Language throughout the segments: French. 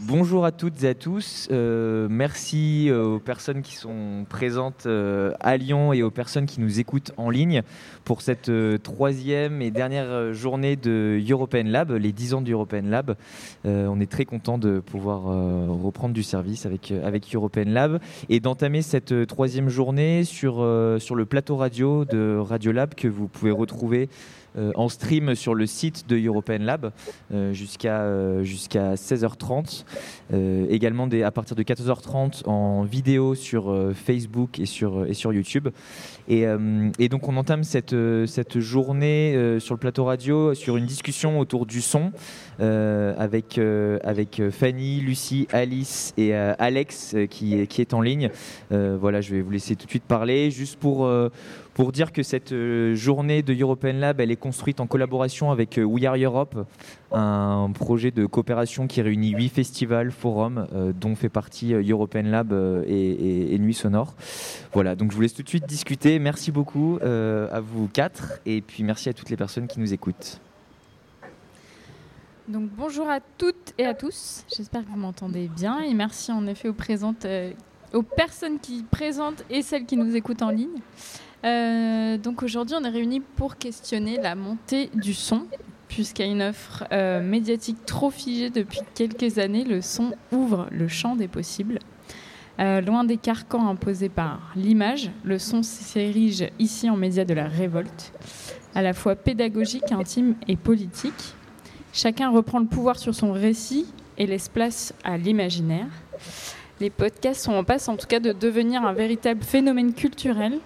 Bonjour à toutes et à tous. Euh, merci aux personnes qui sont présentes euh, à Lyon et aux personnes qui nous écoutent en ligne pour cette euh, troisième et dernière journée de European Lab, les 10 ans du European Lab. on est très content de pouvoir reprendre du service avec, avec European Lab et d'entamer cette troisième journée sur, sur le plateau radio de Radio Lab que vous pouvez retrouver euh, en stream sur le site de European Lab euh, jusqu'à euh, jusqu'à 16h30. également des, à partir de 14h30 en vidéo sur Facebook et sur, et sur YouTube. Et, et, donc on entame cette, cette journée sur le plateau radio sur une discussion autour du son avec, avec Fanny, Lucie, Alice et Alex qui, qui est en ligne. voilà, je vais vous laisser tout de suite parler. Juste pour pour dire que cette euh, journée de European Lab, elle est construite en collaboration avec euh, We Are Europe, un projet de coopération qui réunit huit festivals, forums, euh, dont fait partie European Lab et, Nuit Sonore. Voilà, donc je vous laisse tout de suite discuter. Merci beaucoup à vous quatre, et puis merci à toutes les personnes qui nous écoutent. Donc bonjour à toutes et à tous, j'espère que vous m'entendez bien et merci en effet aux, personnes qui présentent et celles qui nous écoutent en ligne. Euh, donc aujourd'hui, on est réunis pour questionner la montée du son, puisqu'à une offre euh, médiatique trop figée depuis quelques années, le son ouvre le champ des possibles. Euh, loin des carcans imposés par l'image, le son s'érige ici en média de la révolte, à la fois pédagogique, intime et politique. Chacun reprend le pouvoir sur son récit et laisse place à l'imaginaire. Les podcasts sont en passe en tout cas de devenir un véritable phénomène culturel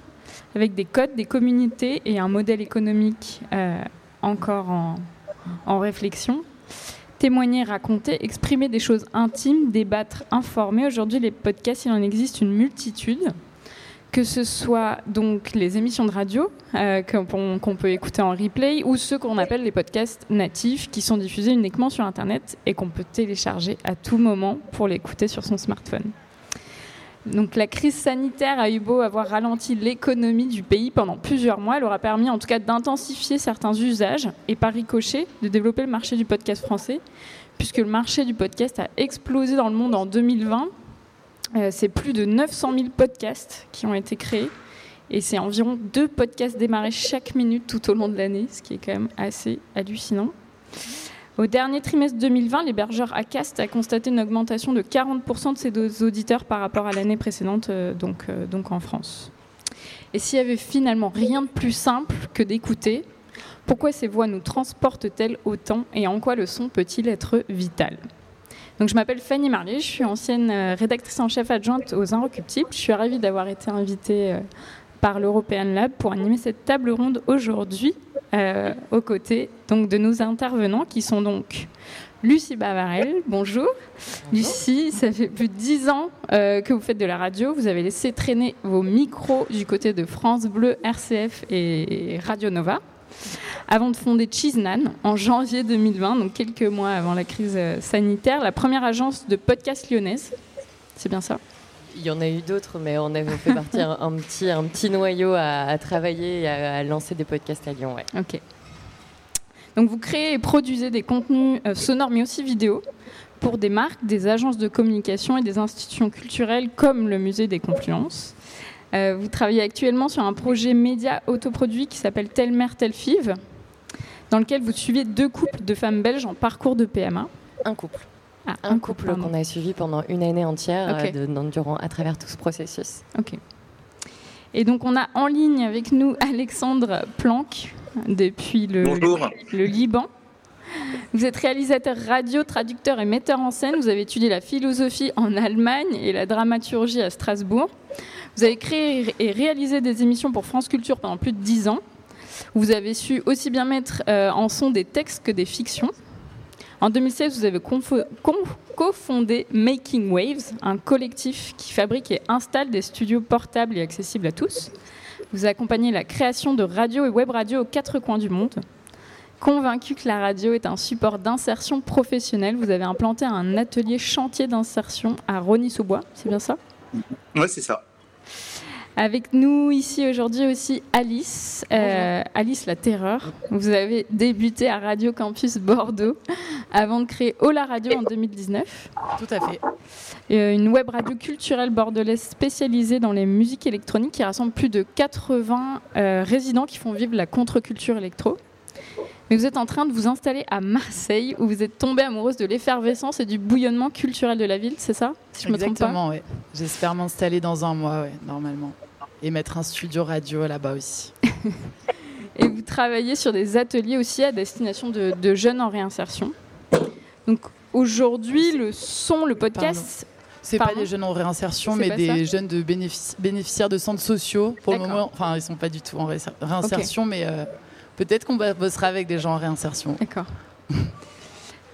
avec des codes, des communautés et un modèle économique euh, encore en, réflexion. Témoigner, raconter, exprimer des choses intimes, débattre, informer. Aujourd'hui, les podcasts, il en existe une multitude. Que ce soit donc les émissions de radio euh, qu'on peut écouter en replay ou ceux qu'on appelle les podcasts natifs qui sont diffusés uniquement sur Internet et qu'on peut télécharger à tout moment pour l'écouter sur son smartphone. Donc la crise sanitaire a eu beau avoir ralenti l'économie du pays pendant plusieurs mois, elle aura permis en tout cas d'intensifier certains usages et par ricochet de développer le marché du podcast français, puisque le marché du podcast a explosé dans le monde en 2020. Euh, c'est plus de 900 000 podcasts qui ont été créés et c'est environ deux podcasts démarrés chaque minute tout au long de l'année, ce qui est quand même assez hallucinant. Au dernier trimestre 2020, l'hébergeur Acast a constaté une augmentation de 40% de ses auditeurs par rapport à l'année précédente, euh, donc, euh, donc en France. Et s'il y avait finalement rien de plus simple que d'écouter, pourquoi ces voix nous transportent-elles autant et en quoi le son peut-il être vital? Donc, je m'appelle Fanny Marley, je suis ancienne euh, rédactrice en chef adjointe aux Inrecuptibles. Je suis ravie d'avoir été invitée par l'European Lab pour animer cette table ronde aujourd'hui euh, aux côtés donc, de nos intervenants qui sont donc Lucie Bavarel, bonjour. Lucie, ça fait plus de dix ans euh, que vous faites de la radio. Vous avez laissé traîner vos micros du côté de France Bleu, RCF et Radio Nova avant de fonder Cheesenan en janvier 2020, donc quelques mois avant la crise euh, sanitaire, la première agence de podcast lyonnaise. C'est bien ça? Il y en a eu d'autres, mais on avait fait partir un, petit, un petit noyau à, travailler et à, lancer des podcasts à Lyon. Ouais. Ok. Donc vous créez et produisez des contenus euh, sonores, mais aussi vidéo, pour des marques, des agences de communication et des institutions culturelles comme le Musée des Confluences. Euh, vous travaillez actuellement sur un projet média autoproduit qui s'appelle Telle mère, telle five, dans lequel vous suivez deux couples de femmes belges en parcours de PMA. Un couple. Ah, un, couple, qu'on a suivi pendant une année entière euh, durant, à travers tout ce processus. Ok. Et donc on a en ligne avec nous Alexandre Planck depuis le, le, Liban. Vous êtes réalisateur radio, traducteur et metteur en scène. Vous avez étudié la philosophie en Allemagne et la dramaturgie à Strasbourg. Vous avez créé et réalisé des émissions pour France Culture pendant plus de dix ans. Vous avez su aussi bien mettre euh, en son des textes que des fictions. En 2016, vous avez cofondé Making Waves, un collectif qui fabrique et installe des studios portables et accessibles à tous. Vous accompagnez la création de radio et web radio aux quatre coins du monde. Convaincu que la radio est un support d'insertion professionnelle, vous avez implanté un atelier chantier d'insertion à Rony-sous-Bois, c'est bien ça? Oui, c'est ça. Avec nous ici aujourd'hui aussi Alice, euh, Alice la Terreur. Vous avez débuté à Radio Campus Bordeaux avant de créer Ola Radio en 2019. Tout à fait. Euh, une web radio culturelle bordelaise spécialisée dans les musiques électroniques qui rassemble plus de 80 euh, résidents qui font vivre la contre-culture électro. Mais vous êtes en train de vous installer à Marseille où vous êtes tombée amoureuse de l'effervescence et du bouillonnement culturel de la ville, c'est ça si je Exactement, oui. J'espère m'installer dans un mois, ouais, normalement. Et mettre un studio radio là-bas aussi. et vous travaillez sur des ateliers aussi à destination de, de jeunes en réinsertion. Donc aujourd'hui, le son, le podcast, c'est pas des jeunes en réinsertion, mais des jeunes de bénéficiaires de centres sociaux. Pour le moment, enfin, ils sont pas du tout en réinsertion, mais euh, peut-être qu'on bossera avec des gens en réinsertion. D'accord.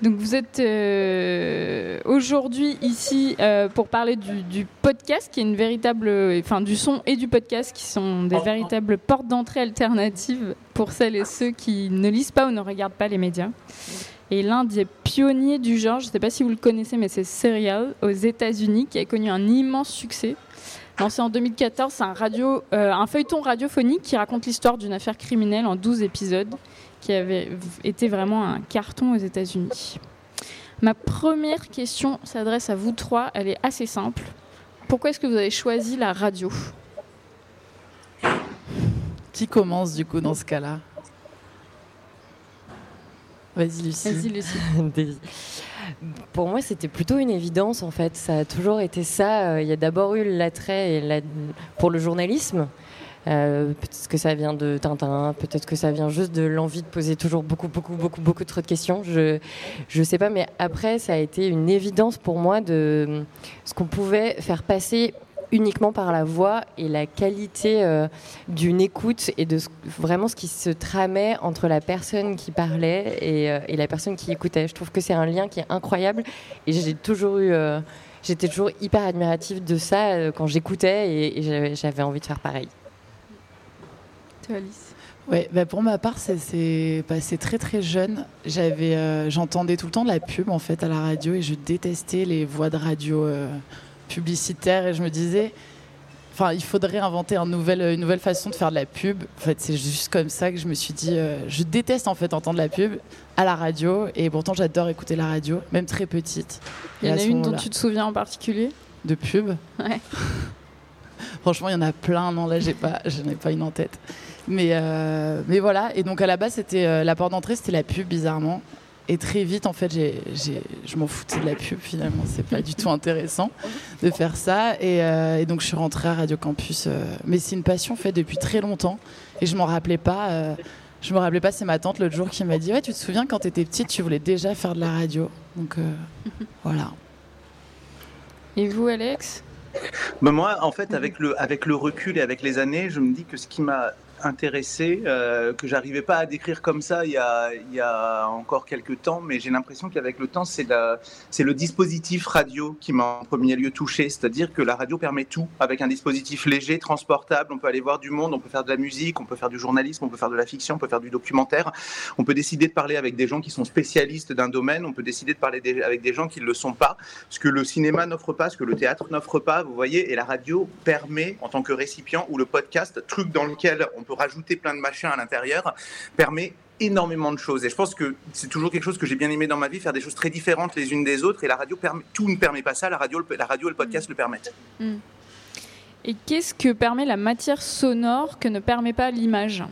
Donc vous êtes euh, aujourd'hui ici euh, pour parler du, podcast, qui est une véritable, enfin du son et du podcast, qui sont des véritables portes d'entrée alternatives pour celles et ceux qui ne lisent pas ou ne regardent pas les médias. Et l'un des pionniers du genre, je ne sais pas si vous le connaissez, mais c'est Serial aux États-Unis qui a connu un immense succès. Lancé en 2014, c'est un, radio, euh, un feuilleton radiophonique qui raconte l'histoire d'une affaire criminelle en 12 épisodes qui avait été vraiment un carton aux États-Unis. Ma première question s'adresse à vous trois, elle est assez simple. Pourquoi est-ce que vous avez choisi la radio? Qui commence du coup dans ce cas-là? Vas-y, Lucie. Vas-y, Lucie. Pour moi, c'était plutôt une évidence, en fait. Ça a toujours été ça. Euh, il y a d'abord eu l'attrait pour le journalisme. Euh, peut-être que ça vient de Tintin, peut-être que ça vient juste de l'envie de poser toujours beaucoup, beaucoup, beaucoup, beaucoup trop de questions. Je ne sais pas, mais après, ça a été une évidence pour moi de ce qu'on pouvait faire passer uniquement par la voix et la qualité euh, d'une écoute et de vraiment ce qui se tramait entre la personne qui parlait euh, et, la personne qui écoutait. Je trouve que c'est un lien qui est incroyable et j'ai toujours eu, j'étais toujours hyper admirative de ça quand j'écoutais et, j'avais envie de faire pareil. Toi, Alice Ouais, bah pour ma part, c'est passé très très jeune. J'avais, j'entendais tout le temps de la pub en fait à la radio et je détestais les voix de radio publicitaire et je me disais, enfin, il faudrait inventer une nouvelle, une nouvelle façon de faire de la pub. En fait, c'est juste comme ça que je me suis dit, euh, je déteste en fait entendre la pub à la radio et pourtant j'adore écouter la radio, même très petite. Il y en a une dont tu te souviens en particulier? De pub? Ouais. Franchement, il y en a plein. Non, là, j'ai pas, je n'ai pas une en tête. Mais, euh, mais voilà. Et donc à la base, c'était euh, la porte d'entrée, c'était la pub, bizarrement. Et très vite, en fait, je m'en foutais de la pub finalement. C'est pas du tout intéressant de faire ça. Et, euh, donc, je suis rentrée à Radio Campus. Euh, mais c'est une passion faite depuis très longtemps. Et je m'en rappelais pas. Euh, je me rappelais pas. C'est ma tante l'autre jour qui m'a dit Ouais, tu te souviens quand tu étais petite, tu voulais déjà faire de la radio. Donc, voilà. Et vous, Alex? Ben moi, en fait, avec le, avec le recul et avec les années, je me dis que ce qui m'a intéressé, euh, que j'arrivais pas à décrire comme ça il y a, il y a encore quelques temps, mais j'ai l'impression qu'avec le temps, c'est le dispositif radio qui m'a en premier lieu touché, c'est-à-dire que la radio permet tout, avec un dispositif léger, transportable, on peut aller voir du monde, on peut faire de la musique, on peut faire du journalisme, on peut faire de la fiction, on peut faire du documentaire, on peut décider de parler avec des gens qui sont spécialistes d'un domaine, on peut décider de parler avec des gens qui ne le sont pas, ce que le cinéma n'offre pas, ce que le théâtre n'offre pas, vous voyez, et la radio permet, en tant que récipient, ou le podcast, truc dans lequel on peut rajouter plein de machins à l'intérieur, permet énormément de choses. Et je pense que c'est toujours quelque chose que j'ai bien aimé dans ma vie, faire des choses très différentes les unes des autres. Et la radio, permet, tout ne permet pas ça. La radio, la radio et le podcast le permettent. Mm. Et qu'est-ce que permet la matière sonore que ne permet pas l'image?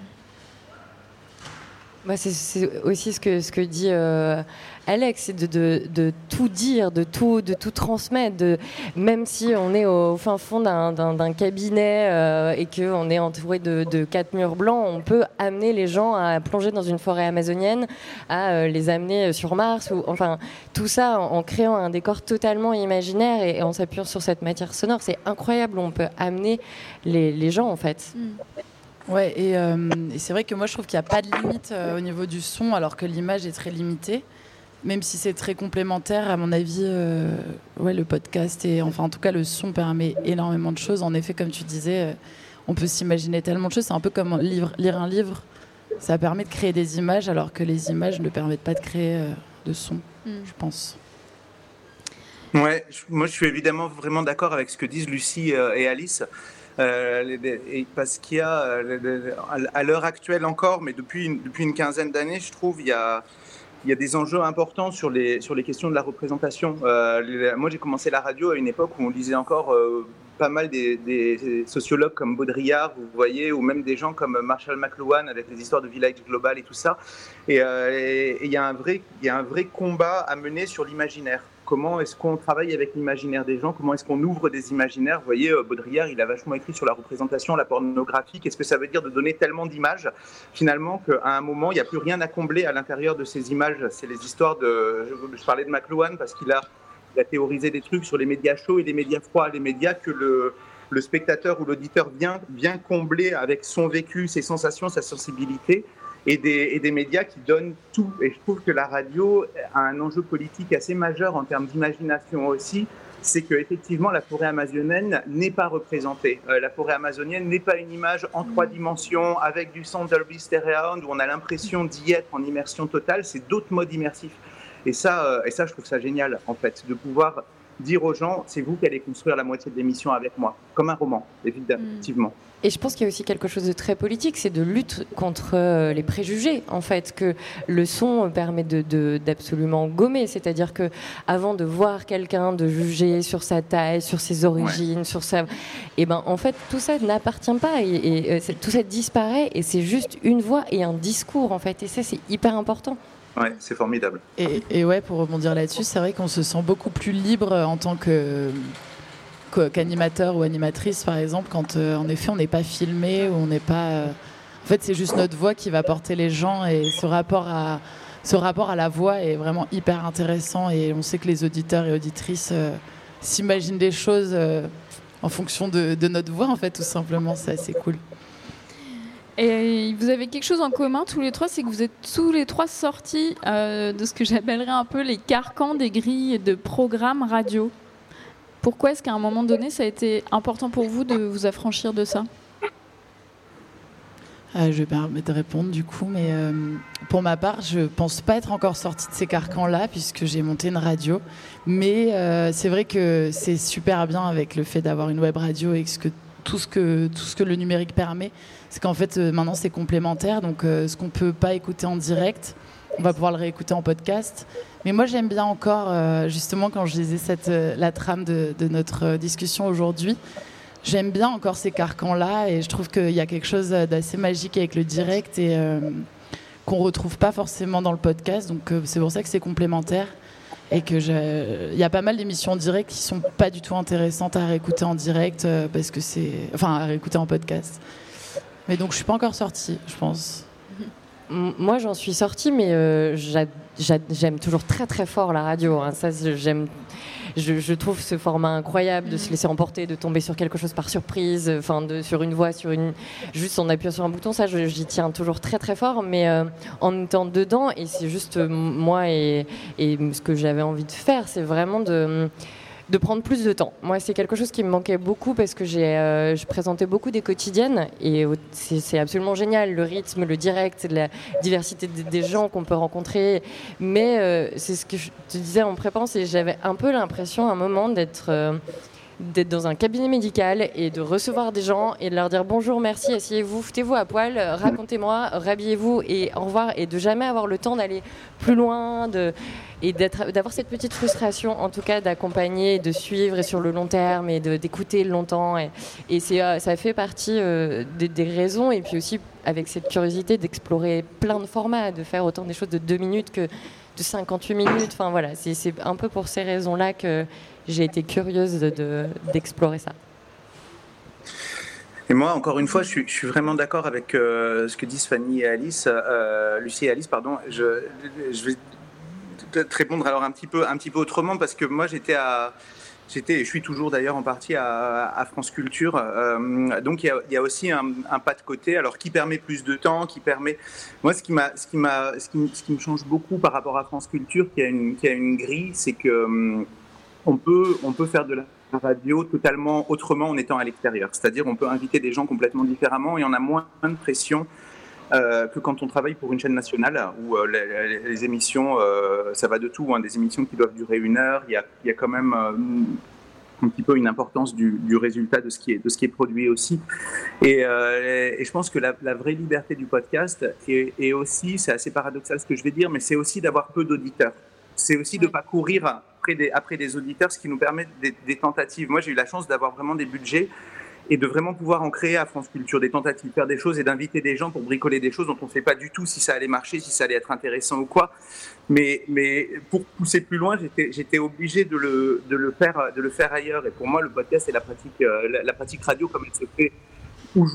Bah, c'est aussi ce que, ce que dit euh, Alex, c'est de, de, tout dire, de tout, de tout transmettre. De, même si on est au fin fond d'un cabinet euh, et qu'on est entouré de, de, quatre murs blancs, on peut amener les gens à plonger dans une forêt amazonienne, à euh, les amener sur Mars, ou enfin tout ça en, créant un décor totalement imaginaire et, en s'appuyant sur cette matière sonore. C'est incroyable, on peut amener les, les gens en fait. Mm. Ouais, euh, et, c'est vrai que moi je trouve qu'il n'y a pas de limite euh, au niveau du son, alors que l'image est très limitée. Même si c'est très complémentaire, à mon avis, euh, ouais, le podcast et enfin en tout cas le son permet énormément de choses. En effet, comme tu disais, on peut s'imaginer tellement de choses. C'est un peu comme lire un livre. Ça permet de créer des images, alors que les images ne permettent pas de créer de son, mm. je pense. Ouais, moi je suis évidemment vraiment d'accord avec ce que disent Lucie et Alice. parce qu'il y a, à l'heure actuelle encore, mais depuis une, depuis une quinzaine d'années, je trouve, il y a, il y a des enjeux importants sur les, sur les questions de la représentation. moi, j'ai commencé la radio à une époque où on lisait encore pas mal des, sociologues comme Baudrillard, vous voyez, ou même des gens comme Marshall McLuhan avec les histoires de village global et tout ça. Euh, et il y, a un vrai, y a un vrai combat à mener sur l'imaginaire. Comment est-ce qu'on travaille avec l'imaginaire des gens Comment est-ce qu'on ouvre des imaginaires Vous voyez, euh, Baudrillard, il a vachement écrit sur la représentation, la pornographie. Qu'est-ce que ça veut dire de donner tellement d'images Finalement, qu'à un moment, il n'y a plus rien à combler à l'intérieur de ces images? C'est les histoires de. Je, parlais de McLuhan parce qu'il a théorisé des trucs sur les médias chauds et les médias froids, les médias que le, le spectateur ou l'auditeur vient, vient combler avec son vécu, ses sensations, sa sensibilité, et des, médias qui donnent tout. Et je trouve que la radio a un enjeu politique assez majeur en termes d'imagination aussi, c'est qu'effectivement la forêt amazonienne n'est pas représentée. Euh, la forêt amazonienne n'est pas une image en trois dimensions avec du son Dolby Stereo où on a l'impression d'y être en immersion totale, c'est d'autres modes immersifs. Et ça, euh, et ça, je trouve ça génial, en fait, de pouvoir dire aux gens, c'est vous qui allez construire la moitié de l'émission avec moi, comme un roman, effectivement. Mm. Et je pense qu'il y a aussi quelque chose de très politique, c'est de lutte contre euh, les préjugés, en fait, que le son permet d'absolument de, gommer. C'est-à-dire que avant de voir quelqu'un, de juger sur sa taille, sur ses origines, sur sa, et eh ben en fait tout ça n'appartient pas et, et euh, tout ça disparaît et c'est juste une voix et un discours en fait. Et ça c'est hyper important. Ouais, c'est formidable. Et, ouais, pour rebondir là-dessus, c'est vrai qu'on se sent beaucoup plus libre en tant qu'animateur ou animatrice, par exemple, quand euh, en effet on n'est pas filmé ou on n'est pas. Euh, en fait, c'est juste notre voix qui va porter les gens et ce rapport à ce rapport à la voix est vraiment hyper intéressant et on sait que les auditeurs et auditrices euh, s'imaginent des choses en fonction de, de, notre voix, en fait, tout simplement. C'est assez cool. Et vous avez quelque chose en commun tous les trois, c'est que vous êtes tous les trois sortis euh, de ce que j'appellerais un peu les carcans des grilles de programmes radio. Pourquoi est-ce qu'à un moment donné, ça a été important pour vous de vous affranchir de ça? Euh, je vais permettre de répondre du coup, mais euh, pour ma part, je pense pas être encore sortie de ces carcans-là puisque j'ai monté une radio. Mais c'est vrai que c'est super bien avec le fait d'avoir une web radio et que tout ce que tout ce que le numérique permet c'est qu'en fait euh, maintenant c'est complémentaire. Donc euh, ce qu'on peut pas écouter en direct, on va pouvoir le réécouter en podcast. Mais moi j'aime bien encore, euh, justement quand je lisais la trame de, notre discussion aujourd'hui, j'aime bien encore ces carcans-là et je trouve qu'il y a quelque chose d'assez magique avec le direct et qu'on retrouve pas forcément dans le podcast. Donc c'est pour ça que c'est complémentaire et que il y a pas mal d'émissions en direct qui sont pas du tout intéressantes à réécouter en direct parce que c'est, enfin à réécouter en podcast. Mais donc je suis pas encore sortie, je pense. Moi, j'en suis sortie, mais euh, j'aime toujours très très fort la radio. Hein. Ça, j'aime. Je, trouve ce format incroyable de se laisser emporter, de tomber sur quelque chose par surprise, enfin de, sur une voix, sur une juste en appuyant sur un bouton. Ça, j'y tiens toujours très très fort, mais euh, en étant dedans, et c'est juste euh, moi et, et, ce que j'avais envie de faire, c'est vraiment de de prendre plus de temps. Moi, c'est quelque chose qui me manquait beaucoup parce que j'ai euh, je présentais beaucoup des quotidiennes et c'est absolument génial, le rythme, le direct, la diversité des gens qu'on peut rencontrer. Mais euh, c'est ce que je te disais en préparant, c'est j'avais un peu l'impression à un moment d'être euh, d'être dans un cabinet médical et de recevoir des gens et de leur dire bonjour, merci, asseyez-vous, foutez-vous à poil, racontez-moi, rhabillez-vous et au revoir et de jamais avoir le temps d'aller plus loin de, et d'avoir cette petite frustration en tout cas d'accompagner, de suivre et sur le long terme et d'écouter longtemps et, et euh, ça fait partie euh, des, raisons et puis aussi avec cette curiosité d'explorer plein de formats, de faire autant des choses de deux minutes que de 58 minutes. Enfin voilà, c'est un peu pour ces raisons-là que j'ai été curieuse d'explorer de, ça. Et moi, encore une fois, je suis, vraiment d'accord avec euh, ce que disent Fanny et Alice, euh, Lucie et Alice, pardon. Je, je vais te répondre alors un petit peu, un petit peu autrement parce que moi, j'étais à, j'étais, je suis toujours d'ailleurs en partie à, France Culture. Euh, donc il y, a, aussi un, pas de côté, alors qui permet plus de temps, qui permet. Moi, ce qui m'a, ce qui m'a, ce qui, me change beaucoup par rapport à France Culture, qui a une, qui a une grille, c'est que hum, on peut, on peut faire de la radio totalement autrement en étant à l'extérieur. C'est-à-dire on peut inviter des gens complètement différemment et on a moins de pression euh, que quand on travaille pour une chaîne nationale où euh, les, émissions, euh, ça va de tout, hein, des émissions qui doivent durer une heure, il y a, il y a quand même un petit peu une importance du, résultat de ce qui est, de ce qui est produit aussi. Et, euh, je pense que la, vraie liberté du podcast est, aussi, c'est assez paradoxal ce que je vais dire, mais c'est aussi d'avoir peu d'auditeurs. C'est aussi de ne pas courir après des, auditeurs, ce qui nous permet des, tentatives. Moi, j'ai eu la chance d'avoir vraiment des budgets et de vraiment pouvoir en créer à France Culture des tentatives, faire des choses et d'inviter des gens pour bricoler des choses dont on ne sait pas du tout si ça allait marcher, si ça allait être intéressant ou quoi. Mais, mais pour pousser plus loin, j'étais obligé de le, de, le faire, de le faire ailleurs. Et pour moi, le podcast et la pratique, euh, la, pratique radio comme elle se fait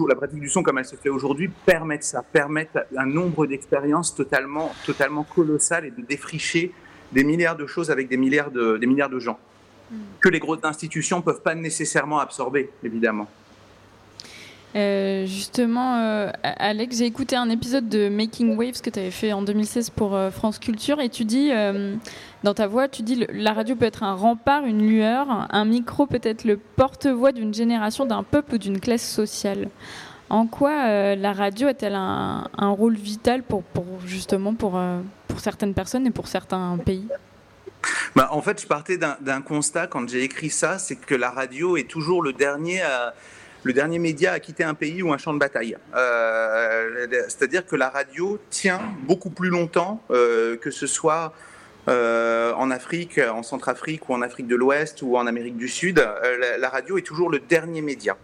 la pratique du son comme elle se fait aujourd'hui permettent ça, permettent un nombre d'expériences totalement, totalement colossales et de défricher des milliards de choses avec des milliards de, des milliards de gens que les grosses institutions ne peuvent pas nécessairement absorber, évidemment. Euh, justement, euh, Alex, j'ai écouté un épisode de Making Waves que tu avais fait en 2016 pour euh, France Culture et tu dis, dans ta voix, tu dis la radio peut être un rempart, une lueur, un micro peut être le porte-voix d'une génération, d'un peuple ou d'une classe sociale. En quoi la radio a-t-elle un, rôle vital pour, justement pour, pour certaines personnes et pour certains pays? Bah, en fait, je partais d'un constat quand j'ai écrit ça, c'est que la radio est toujours le dernier, euh, le dernier média à quitter un pays ou un champ de bataille. Euh, c'est-à-dire que la radio tient beaucoup plus longtemps euh, que ce soit en Afrique, en Centrafrique ou en Afrique de l'Ouest ou en Amérique du Sud. la radio est toujours le dernier média.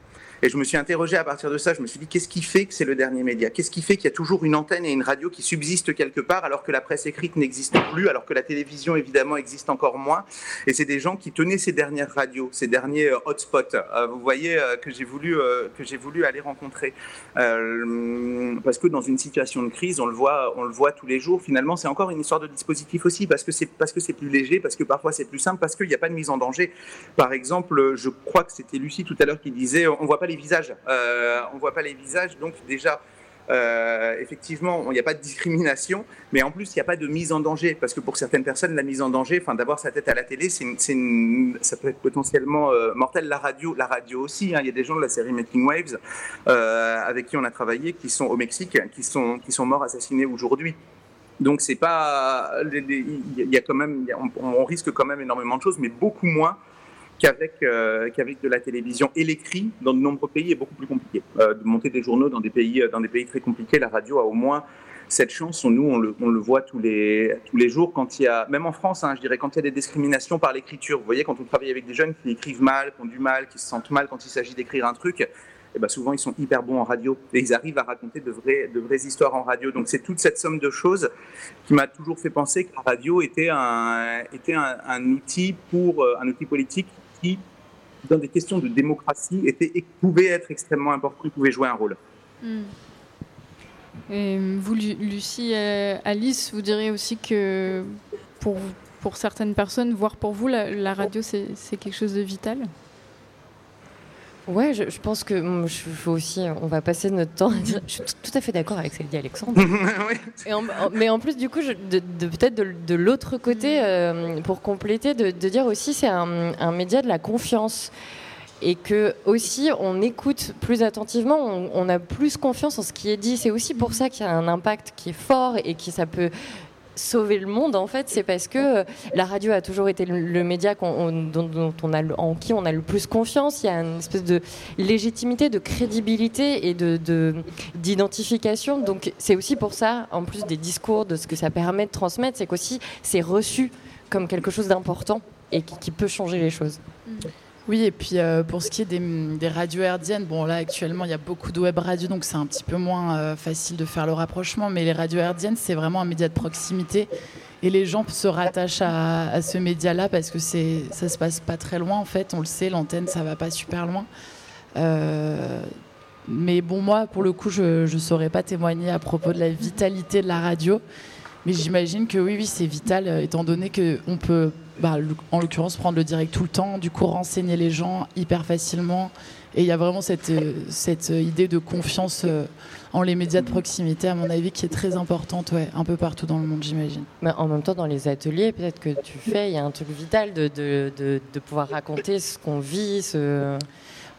Et je me suis interrogé à partir de ça, je me suis dit, qu'est-ce qui fait que c'est le dernier média? Qu'est-ce qui fait qu'il y a toujours une antenne et une radio qui subsistent quelque part alors que la presse écrite n'existe plus, alors que la télévision évidemment existe encore moins? Et c'est des gens qui tenaient ces dernières radios, ces derniers euh, hotspots, euh, vous voyez, euh, que j'ai voulu, que voulu aller rencontrer. parce que dans une situation de crise, on le voit, on le voit tous les jours, finalement, c'est encore une histoire de dispositif aussi, parce que c'est, plus léger, parce que parfois c'est plus simple, parce qu'il n'y a pas de mise en danger. Par exemple, je crois que c'était Lucie tout à l'heure qui disait, on voit pas les visages. Euh, on voit pas les visages, donc déjà, euh, effectivement, il n'y a pas de discrimination, mais en plus, il n'y a pas de mise en danger, parce que pour certaines personnes, la mise en danger, enfin, d'avoir sa tête à la télé, c'est ça peut être potentiellement euh, mortel. La radio, la radio aussi. Hein. Il y a des gens de la série Making Waves avec qui on a travaillé, qui sont au Mexique, qui sont qui sont morts assassinés aujourd'hui. Donc c'est pas, il y a quand même, on risque quand même énormément de choses, mais beaucoup moins qu'avec euh, qu'avec de la télévision. Et l'écrit, dans de nombreux pays, est beaucoup plus compliqué. Euh, de monter des journaux dans des pays, euh, dans des pays très compliqués, la radio a au moins cette chance. Nous, on le, on le voit tous les, tous les jours quand il y a, même en France, hein, je dirais, quand il y a des discriminations par l'écriture. Vous voyez, quand on travaille avec des jeunes qui écrivent mal, qui ont du mal, qui se sentent mal quand il s'agit d'écrire un truc, eh ben souvent ils sont hyper bons en radio et ils arrivent à raconter de vraies, de vraies histoires en radio. Donc c'est toute cette somme de choses qui m'a toujours fait penser que la radio était un, était un outil pour un outil politique dans des questions de démocratie, pouvait être extrêmement important, pouvait jouer un rôle. Hmm. Et vous, Lucie, euh, Alice, vous diriez aussi que pour certaines personnes, voire pour vous, la radio, c'est quelque chose de vital? Ouais, je, pense que je, faut aussi, on va passer notre temps à dire. Je suis tout à fait d'accord avec ce qu'a dit Alexandre. mais en plus, du coup, de, peut-être de, l'autre côté, euh, pour compléter, de, dire aussi, c'est un, média de la confiance et que aussi on écoute plus attentivement, on, on, a plus confiance en ce qui est dit. C'est aussi pour ça qu'il y a un impact qui est fort et qui ça peut sauver le monde, en fait, c'est parce que euh, la radio a toujours été le, média dont, on a, en qui on a le plus confiance. Il y a une espèce de légitimité, de crédibilité et de, d'identification. Donc c'est aussi pour ça, en plus des discours, de ce que ça permet de transmettre, c'est qu'aussi c'est reçu comme quelque chose d'important et qui, peut changer les choses. Mmh. Oui, et puis euh, pour ce qui est des, radios herdiennes, bon là actuellement il y a beaucoup de web radios, donc c'est un petit peu moins euh, facile de faire le rapprochement, mais les radios herdiennes c'est vraiment un média de proximité. Et les gens se rattachent à, ce média-là parce que c'est ça se passe pas très loin en fait, on le sait, l'antenne ça va pas super loin. Euh, mais bon moi pour le coup je ne saurais pas témoigner à propos de la vitalité de la radio, mais j'imagine que oui oui c'est vital étant donné qu'on peut bah, en l'occurrence, prendre le direct tout le temps, du coup, renseigner les gens hyper facilement. Et il y a vraiment cette, euh, cette idée de confiance euh, en les médias de proximité, à mon avis, qui est très importante, ouais, un peu partout dans le monde, j'imagine. Mais en même temps, dans les ateliers, peut-être que tu fais, il y a un truc vital de, de, de, pouvoir raconter ce qu'on vit. Ce...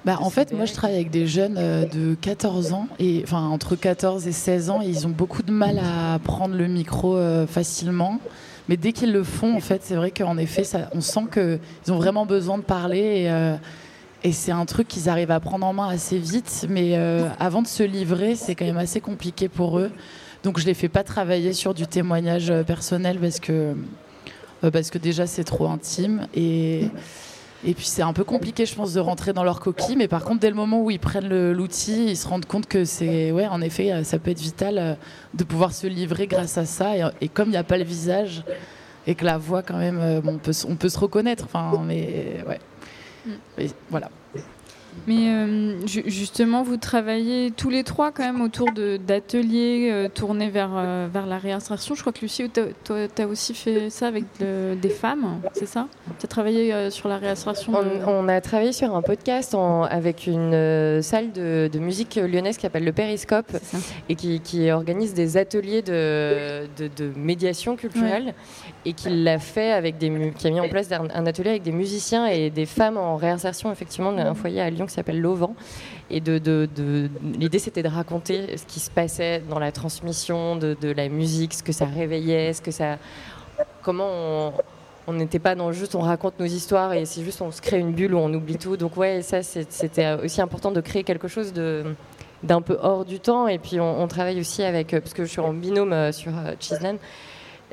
Bah, en fait, moi, je travaille avec des jeunes euh, de 14 ans, et, enfin, entre 14 et 16 ans, et ils ont beaucoup de mal à prendre le micro facilement Mais dès qu'ils le font, en fait, c'est vrai qu'en effet, on sent qu'ils ont vraiment besoin de parler. Et, euh, et c'est un truc qu'ils arrivent à prendre en main assez vite. Mais euh, avant de se livrer, c'est quand même assez compliqué pour eux. Donc je les fais pas travailler sur du témoignage euh, personnel parce que, parce que déjà c'est trop intime. Et. Et puis c'est un peu compliqué, je pense, de rentrer dans leur coquille. Mais par contre, dès le moment où ils prennent l'outil, ils se rendent compte que c'est, ouais, en effet, ça peut être vital euh, de pouvoir se livrer grâce à ça. Et, comme il n'y a pas le visage et que la voix, quand même, euh, on, peut, on peut se reconnaître. Enfin, mais ouais. Mm. voilà. Mais euh, justement, vous travaillez tous les trois quand même autour d'ateliers euh, tournés vers, euh, vers la réinsertion. Je crois que Lucie, toi, tu as aussi fait ça avec des femmes, c'est ça? Tu as travaillé sur la réinsertion on, a travaillé sur un podcast avec une salle de, musique lyonnaise qui s'appelle le Périscope et qui, organise des ateliers de, de, médiation culturelle et qui l'a fait avec des qui a mis en place un, atelier avec des musiciens et des femmes en réinsertion effectivement d'un foyer à Lyon qui s'appelle L'Auvent et de, de, de l'idée c'était de raconter ce qui se passait dans la transmission de, de, la musique ce que ça réveillait ce que ça comment on n'était pas dans juste on raconte nos histoires et c'est juste on se crée une bulle où on oublie tout. Donc ouais ça c'était aussi important de créer quelque chose de d'un peu hors du temps. Et puis on, travaille aussi avec parce que je suis en binôme euh, sur euh, Cheeseland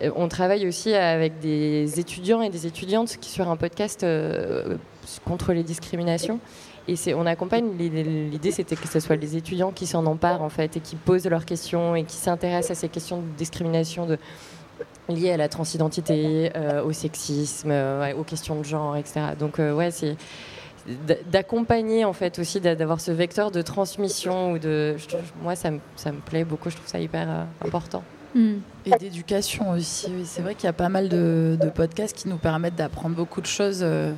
euh, on travaille aussi avec des étudiants et des étudiantes qui sur un podcast euh, contre les discriminations. Et on accompagne, l'idée c'était que ce soit les étudiants qui s'en emparent en fait et qui posent leurs questions et qui s'intéressent à ces questions de discrimination liées à la transidentité, euh, au sexisme, aux questions de genre, etc. Donc ouais, c'est d'accompagner en fait aussi, d'avoir ce vecteur de transmission ou de, moi ça me, ça me plaît beaucoup, je trouve ça hyper important. Hmm. Et d'éducation aussi. C'est vrai qu'il y a pas mal de, podcasts qui nous permettent d'apprendre beaucoup de choses euh,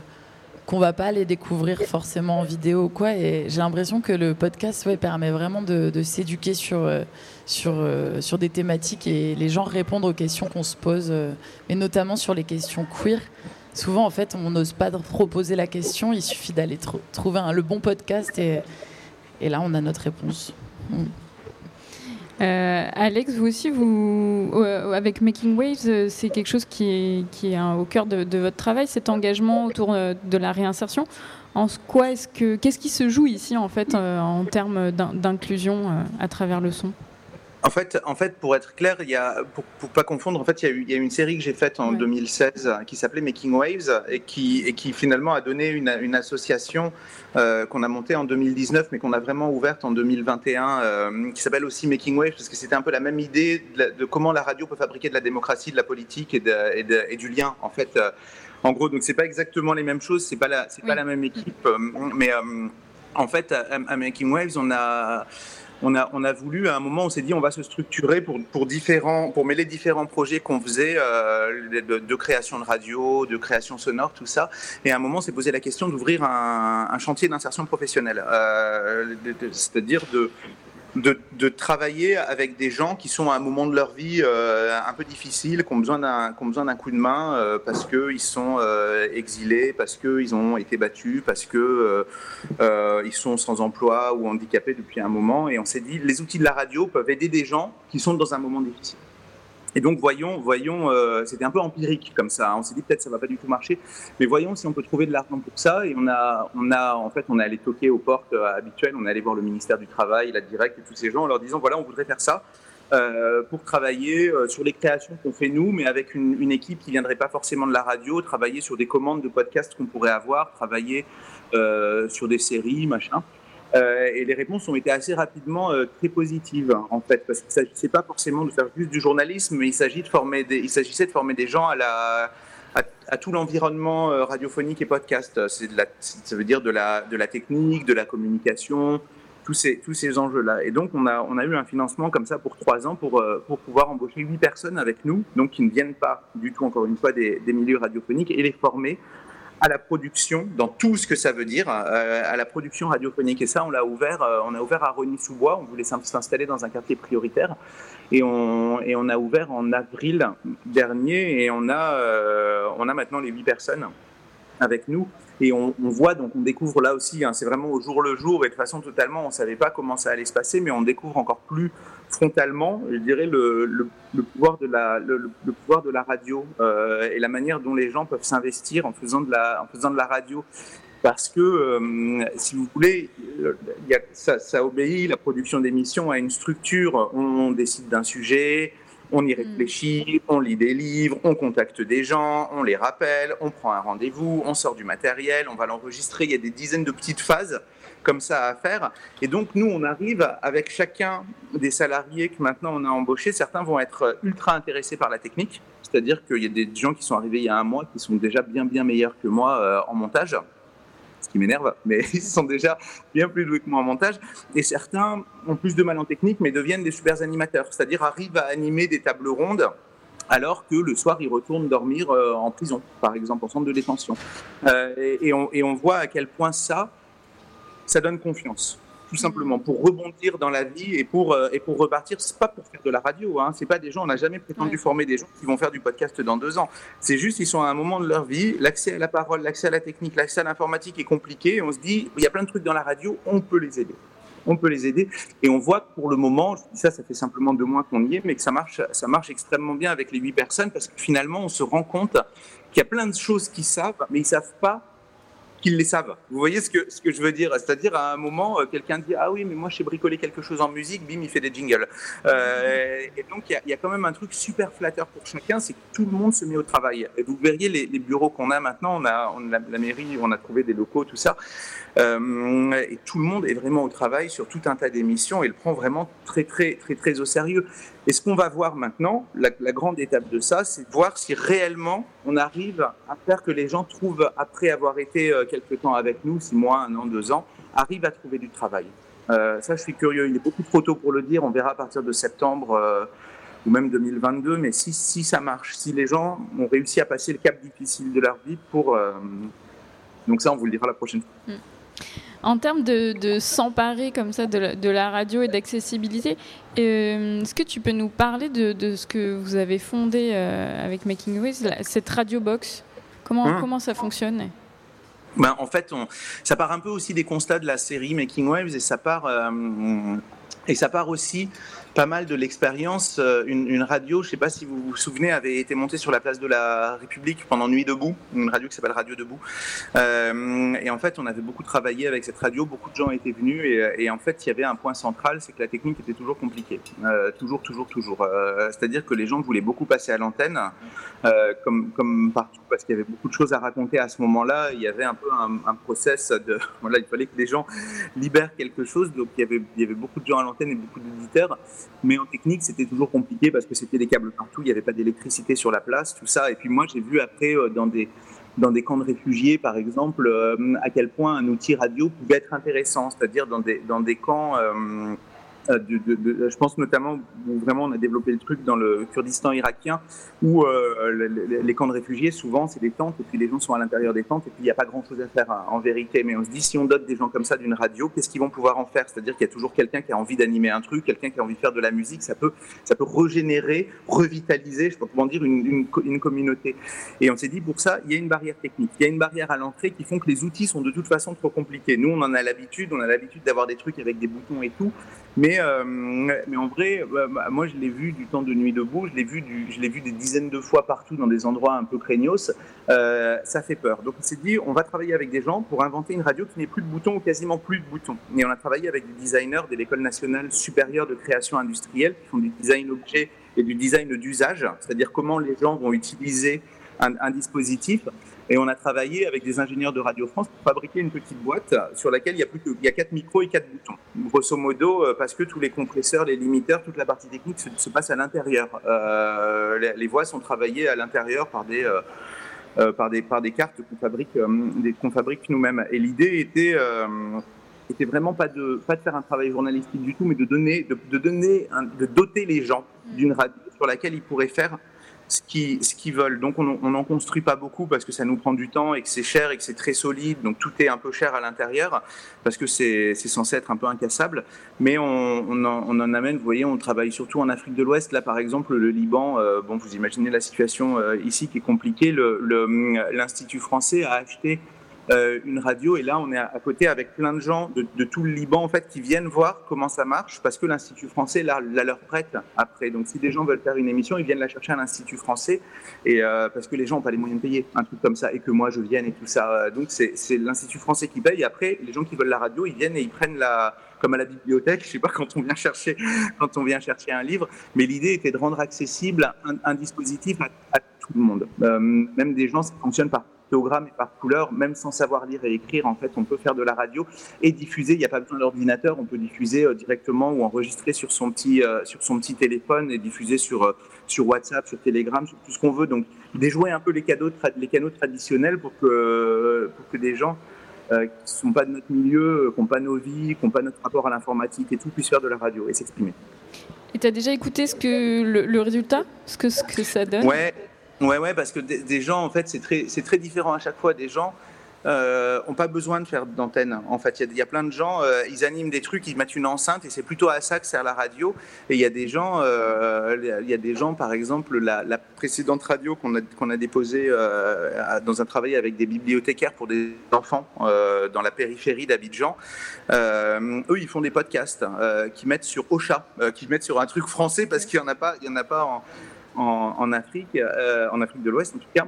qu'on va pas aller découvrir forcément en vidéo ou quoi. Et j'ai l'impression que le podcast ouais, permet vraiment de, s'éduquer sur, euh, sur, euh, sur des thématiques et les gens répondent aux questions qu'on se pose, et notamment sur les questions queer. Souvent, en fait, on n'ose pas trop poser la question. Il suffit d'aller trouver le bon podcast et, et là, on a notre réponse. Hmm. Euh, Alex, vous aussi, vous, euh, avec Making Waves, euh, c'est quelque chose qui est, est au cœur de, votre travail, cet engagement autour de la réinsertion. En quoi est-ce que, qu'est-ce qui se joue ici en fait en termes d'inclusion à travers le son? En fait, en fait, pour être clair, il y a, pour, pour pas confondre, en fait, il y a, eu, il y a une série que j'ai faite en 2016 qui s'appelait Making Waves et qui, et qui finalement a donné une, une association euh, qu'on a montée en 2019, mais qu'on a vraiment ouverte en 2021, euh, qui s'appelle aussi Making Waves, parce que c'était un peu la même idée de, comment la radio peut fabriquer de la démocratie, de la politique et, de, et, et du lien, en fait. Euh, en gros, donc c'est pas exactement les mêmes choses, c'est pas la, c'est pas la même équipe, euh, mais en fait, à Making Waves, on a on a, on a voulu, à un moment, on s'est dit, on va se structurer pour, pour, différents, pour mêler différents projets qu'on faisait euh, de, création de radio, de création sonore, tout ça. Et à un moment, on s'est posé la question d'ouvrir un, chantier d'insertion professionnelle, euh, c'est-à-dire de, de, travailler avec des gens qui sont à un moment de leur vie euh, un peu difficile, qui ont besoin d'un, coup de main euh, parce qu'ils sont euh, exilés, parce qu'ils ont été battus, parce qu'ils ils sont sans emploi ou handicapés depuis un moment. Et on s'est dit, les outils de la radio peuvent aider des gens qui sont dans un moment difficile. Et donc voyons, voyons, euh, c'était un peu empirique comme ça. Hein. On s'est dit peut-être ça va pas du tout marcher, mais voyons si on peut trouver de l'argent pour ça. Et on a, on a, en fait, on est allé toquer aux portes euh, habituelles. On est allé voir le ministère du Travail, la Direct et tous ces gens en leur disant voilà, on voudrait faire ça. Euh, pour travailler euh, sur les créations qu'on fait nous, mais avec une, une, équipe qui viendrait pas forcément de la radio, travailler sur des commandes de podcasts qu'on pourrait avoir, travailler euh, sur des séries, machin. Euh, et les réponses ont été assez rapidement euh, très positives, en fait, parce qu'il ne s'agissait pas forcément de faire juste du journalisme, mais il, s'agit de former il s'agissait de former des gens à, tout l'environnement euh, radiophonique et podcast. Ça veut dire de la, technique, de la communication, tous ces, enjeux-là. Et donc, on a, eu un financement comme ça pour trois ans pour, pouvoir embaucher huit personnes avec nous, donc qui ne viennent pas du tout, encore une fois, des milieux radiophoniques, et les former à la production, dans tout ce que ça veut dire, euh, à la production radiophonique. Et ça, on l'a ouvert, euh, on a ouvert à Rony-sous-Bois. On voulait s'installer dans un quartier prioritaire, et on, et on a ouvert en avril dernier, et on a, euh, on a maintenant les huit personnes avec nous. Et on, voit, donc on découvre là aussi, hein, c'est vraiment au jour le jour et de façon totalement, on ne savait pas comment ça allait se passer, mais on découvre encore plus frontalement, je dirais, le, le, pouvoir, de la, le, pouvoir de la radio euh, et la manière dont les gens peuvent s'investir en, faisant de la, en faisant de la radio. Parce que, euh, si vous voulez, ça, obéit, la production d'émissions, à une structure. on décide d'un sujet, on y hmm. réfléchit, on lit des livres, on contacte des gens, on les rappelle, on prend un rendez-vous, on sort du matériel, on va l'enregistrer. Il y a des dizaines de petites phases comme ça à faire. Et donc, nous, on arrive avec chacun des salariés que maintenant on a embauchés. Certains vont être ultra intéressés par la technique, c'est-à-dire qu'il y a des gens qui sont arrivés il y a un mois qui sont déjà bien, bien meilleurs que moi euh, en montage qui m'énerve, mais ils sont déjà bien plus doués que moi en montage. Et certains ont plus de mal en technique, mais deviennent des super animateurs, c'est-à-dire arrivent à animer des tables rondes alors que le soir, ils retournent dormir euh, en prison, par exemple, en centre de détention. Euh, et, on, et on voit à quel point ça, ça donne confiance tout simplement pour rebondir dans la vie et pour, euh, et pour repartir. C'est pas pour faire de la radio, hein. c'est pas des gens, on n'a jamais prétendu former des gens qui vont faire du podcast dans deux ans. C'est juste, ils sont à un moment de leur vie, l'accès à la parole, l'accès à la technique, l'accès à l'informatique est compliqué. on se dit, il y a plein de trucs dans la radio, on peut les aider. On peut les aider et on voit que pour le moment, je dis ça, ça fait simplement deux mois qu'on y est, mais que ça marche, ça marche extrêmement bien avec les huit personnes parce que finalement, on se rend compte qu'il y a plein de choses qu'ils savent, mais ils savent pas qu'ils les savent. Vous voyez ce que, ce que je veux dire? C'est-à-dire, à un moment, euh, quelqu'un dit Ah oui, mais moi, je sais bricoler quelque chose en musique, bim, il fait des jingles. Euh, et donc, il y, a quand même un truc super flatteur pour chacun c'est que tout le monde se met au travail. Et vous verriez les, bureaux qu'on a maintenant on a, la, mairie, on a trouvé des locaux, tout ça. Euh, et tout le monde est vraiment au travail sur tout un tas d'émissions et le prend vraiment très, très, très, très au sérieux. Et ce qu'on va voir maintenant, la, grande étape de ça, c'est voir si réellement on arrive à faire que les gens trouvent, après avoir été euh, quelque temps avec nous, six mois, un an, deux ans, arrivent à trouver du travail. Euh, ça, je suis curieux. Il est beaucoup trop tôt pour le dire. On verra à partir de septembre euh, ou même 2022. Mais si, si ça marche, si les gens ont réussi à passer le cap difficile de leur vie pour... donc ça, on vous le dira la prochaine fois. Mm. En termes de, s'emparer comme ça de la, radio et d'accessibilité, euh, est-ce que tu peux nous parler de, ce que vous avez fondé euh, avec Making Waves, cette radio box? Comment, hein? comment ça fonctionne? Ben, en fait, on, ça part un peu aussi des constats de la série Making Waves et ça part, euh, et ça part aussi pas mal de l'expérience. Euh, une, radio, je ne sais pas si vous vous souvenez, avait été montée sur la place de la République pendant Nuit debout, une radio qui s'appelle Radio debout. Euh, et en fait, on avait beaucoup travaillé avec cette radio, beaucoup de gens étaient venus et, en fait, il y avait un point central, c'est que la technique était toujours compliquée, euh, toujours, toujours, toujours. C'est-à-dire que les gens voulaient beaucoup passer à l'antenne, comme, comme partout, parce qu'il y avait beaucoup de choses à raconter à ce moment-là. Il y avait un peu un, process de, voilà, il fallait que les gens libèrent quelque chose, donc il y avait, il y avait beaucoup de gens à l'antenne et beaucoup d'éditeurs. Mais en technique, c'était toujours compliqué parce que c'était des câbles partout, il n'y avait pas d'électricité sur la place, tout ça. Et puis moi, j'ai vu après euh, dans des, camps de réfugiés, par exemple, euh, à quel point un outil radio pouvait être intéressant, c'est-à-dire dans des, dans des camps euh, je pense notamment où vraiment on a développé le truc dans le Kurdistan irakien, où euh, les, camps de réfugiés, souvent, c'est des tentes, et puis les gens sont à l'intérieur des tentes, et puis il n'y a pas grand-chose à faire hein, en vérité. Mais on se dit, si on dote des gens comme ça d'une radio, qu'est-ce qu'ils vont pouvoir en faire? C'est-à-dire qu'il y a toujours quelqu'un qui a envie d'animer un truc, quelqu'un qui a envie de faire de la musique, ça peut, ça peut régénérer, revitaliser, je peux comment dire, une, une, communauté. Et on s'est dit, pour ça, il y a une barrière technique, il y a une barrière à l'entrée qui font que les outils sont de toute façon trop compliqués. Nous, on en a l'habitude, on a l'habitude d'avoir des trucs avec des boutons et tout, mais, euh, mais en vrai, euh, bah, moi je l'ai vu du temps de Nuit debout, je l'ai vu, je l'ai vu des dizaines de fois partout dans des endroits un peu craignos. Euh, ça fait peur. Donc on s'est dit, on va travailler avec des gens pour inventer une radio qui n'ait plus de boutons ou quasiment plus de boutons. Et on a travaillé avec des designers de l'école nationale supérieure de création industrielle qui font du design objet et du design d'usage, c'est-à-dire comment les gens vont utiliser un dispositif. Et on a travaillé avec des ingénieurs de Radio France pour fabriquer une petite boîte sur laquelle il y a plus que il y a quatre micros et quatre boutons. Grosso modo, euh, parce que tous les compresseurs, les limiteurs, toute la partie technique se, passe à l'intérieur. Euh, les, voix sont travaillées à l'intérieur par des euh, par des par des cartes qu'on fabrique qu'on fabrique nous-mêmes. Et l'idée était était vraiment pas de pas de faire un travail journalistique du tout, mais de donner de, de donner de doter les gens d'une radio sur laquelle ils pourraient faire ce qu'ils ce veulent. Donc on n'en construit pas beaucoup parce que ça nous prend du temps et que c'est cher et que c'est très solide. Donc tout est un peu cher à l'intérieur parce que c'est censé être un peu incassable. Mais on, on, en, amène, vous voyez, on travaille surtout en Afrique de l'Ouest. Là par exemple, le Liban, euh, bon vous imaginez la situation euh, ici qui est compliquée. L'Institut français a acheté euh, une radio et là on est à, côté avec plein de gens de, tout le Liban en fait qui viennent voir comment ça marche parce que l'Institut français la, la, leur prête après. Donc si des gens veulent faire une émission, ils viennent la chercher à l'Institut français et euh, parce que les gens n'ont pas les moyens de payer un truc comme ça et que moi je vienne et tout ça. Donc c'est l'Institut français qui paye. Après les gens qui veulent la radio, ils viennent et ils prennent la comme à la bibliothèque, je sais pas quand on vient chercher quand on vient chercher un livre, mais l'idée était de rendre accessible un, dispositif à, tout le monde, euh, même des gens ça fonctionne par et par couleur, même sans savoir lire et écrire, en fait, on peut faire de la radio et diffuser. Il n'y a pas besoin d'ordinateur, on peut diffuser euh, directement ou enregistrer sur son petit, euh, sur son petit téléphone et diffuser sur, euh, sur WhatsApp, sur Telegram, sur tout ce qu'on veut. Donc, déjouer un peu les, cadeaux, les canaux traditionnels pour que, pour que des gens qui ne sont pas de notre milieu, qui n'ont pas nos vies, qui n'ont pas notre rapport à l'informatique et tout, puissent faire de la radio et s'exprimer. Et tu as déjà écouté ce que, le, le résultat? Ce que, ce que ça donne? Ouais, Ouais, ouais, parce que des, gens, en fait, c'est très, c'est très différent à chaque fois. Des gens euh, ont pas besoin de faire d'antenne. En fait, il y, a plein de gens, euh, ils animent des trucs, ils mettent une enceinte et c'est plutôt à ça que sert la radio. Et il y a des gens, euh, il y a des gens, par exemple, la, précédente radio qu'on a, qu'on a déposée euh, dans un travail avec des bibliothécaires pour des enfants euh, dans la périphérie d'Abidjan. Euh, eux, ils font des podcasts qui mettent sur Ocha, qui mettent sur un truc français parce qu'il y en a pas, il y en a pas en en, Afrique, euh, en Afrique de l'Ouest en tout cas.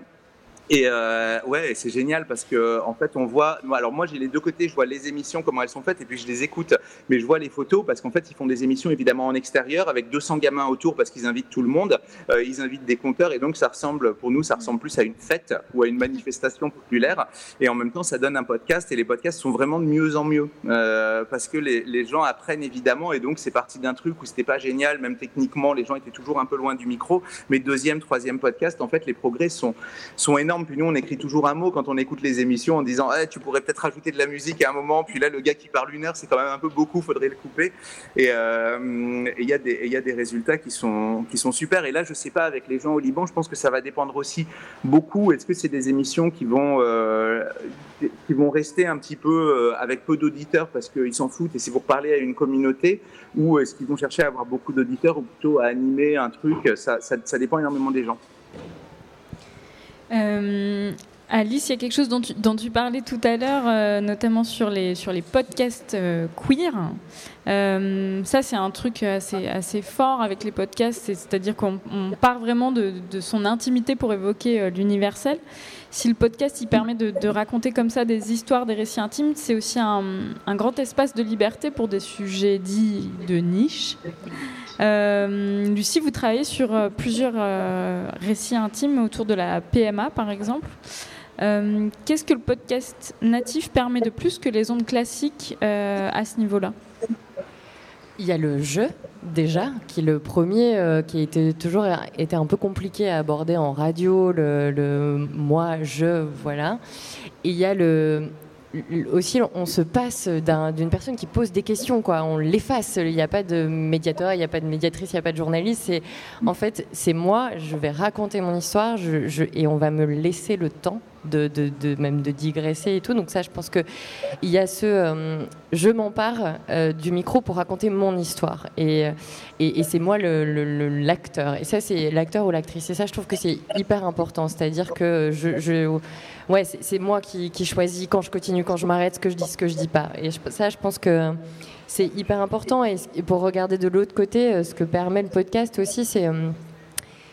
Et euh, ouais, c'est génial parce que en fait, on voit. Alors moi, j'ai les deux côtés. Je vois les émissions comment elles sont faites et puis je les écoute. Mais je vois les photos parce qu'en fait, ils font des émissions évidemment en extérieur avec 200 gamins autour parce qu'ils invitent tout le monde. Euh, ils invitent des compteurs et donc ça ressemble, pour nous, ça ressemble plus à une fête ou à une manifestation populaire. Et en même temps, ça donne un podcast et les podcasts sont vraiment de mieux en mieux euh, parce que les, les, gens apprennent évidemment et donc c'est parti d'un truc où c'était pas génial, même techniquement, les gens étaient toujours un peu loin du micro. Mais deuxième, troisième podcast, en fait, les progrès sont sont énormes puis nous, on écrit toujours un mot quand on écoute les émissions en disant hey, tu pourrais peut-être rajouter de la musique à un moment. Puis là, le gars qui parle une heure, c'est quand même un peu beaucoup, faudrait le couper. Et il euh, y, a des, y a des résultats qui sont, super. Et là, je sais pas, avec les gens au Liban, je pense que ça va dépendre aussi beaucoup. Est-ce que c'est des émissions qui vont, euh, rester un petit peu euh, avec peu d'auditeurs parce qu'ils s'en foutent et c'est pour parler à une communauté? Ou est-ce qu'ils vont chercher à avoir beaucoup d'auditeurs ou plutôt à animer un truc? Ça dépend énormément des gens. Euh, Alice, il y a quelque chose dont tu, dont tu parlais tout à l'heure, euh, notamment sur les, sur les podcasts euh, queer. Ça, c'est un truc assez, assez fort avec les podcasts, c'est-à-dire qu'on part vraiment de, de, son intimité pour évoquer l'universel. Si le podcast il permet de, de, raconter comme ça des histoires, des récits intimes, c'est aussi un, un, grand espace de liberté pour des sujets dits de niche. Euh, Lucie, vous travaillez sur euh, plusieurs euh, récits intimes autour de la PMA, par exemple. Qu'est-ce que le podcast natif permet de plus que les ondes classiques à ce niveau-là? Il y a le jeu, déjà, qui est le premier, qui a toujours été un peu compliqué à aborder en radio, le, le moi, je, voilà. Et il y a le, aussi on se passe d'une un, personne qui pose des questions on l'efface. Il n'y a pas de médiateur il n'y a pas de médiatrice il n'y a pas de journaliste. C'est en fait c'est moi je vais raconter mon histoire et on va me laisser le temps de, même de digresser et tout. Donc ça je pense que il y a ce euh, je m'empare euh, du micro pour raconter mon histoire. Et, et, et c'est moi l'acteur. Et ça c'est l'acteur ou l'actrice. Et ça je trouve que c'est hyper important. C'est à dire que je ouais, c'est moi qui, choisis quand je continue, quand je m'arrête, ce que je dis, ce que je dis pas. Et ça, je pense que c'est hyper important. Et, pour regarder de l'autre côté, euh, ce que permet le podcast aussi, c'est euh,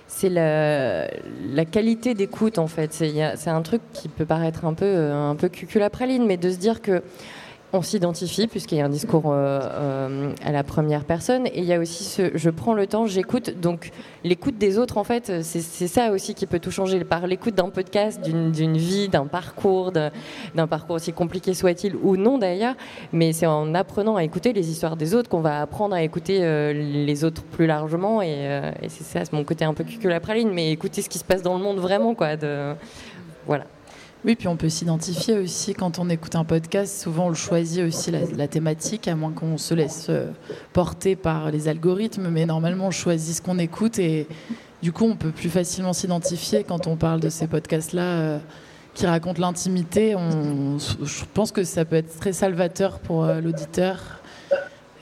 c'est la, qualité d'écoute en fait. C'est un truc qui peut paraître un peu euh, un peu cucul mais de se dire que on s'identifie puisqu'il y a un discours euh, euh, à la première personne et il y a aussi ce je prends le temps, j'écoute. Donc l'écoute des autres, en fait, c'est ça aussi qui peut tout changer. Par l'écoute d'un podcast, d'une vie, d'un parcours, d'un parcours aussi compliqué soit-il ou non d'ailleurs, mais c'est en apprenant à écouter les histoires des autres qu'on va apprendre à écouter euh, les autres plus largement et, c'est ça, c'est mon côté un peu cucul après ligne, mais écouter ce qui se passe dans le monde vraiment, quoi. De, voilà. Oui, puis on peut s'identifier aussi quand on écoute un podcast. Souvent, on choisit aussi la, thématique, à moins qu'on se laisse porter par les algorithmes. Mais normalement, on choisit ce qu'on écoute et, du coup, on peut plus facilement s'identifier quand on parle de ces podcasts-là euh, qui racontent l'intimité. Je pense que ça peut être très salvateur pour euh, l'auditeur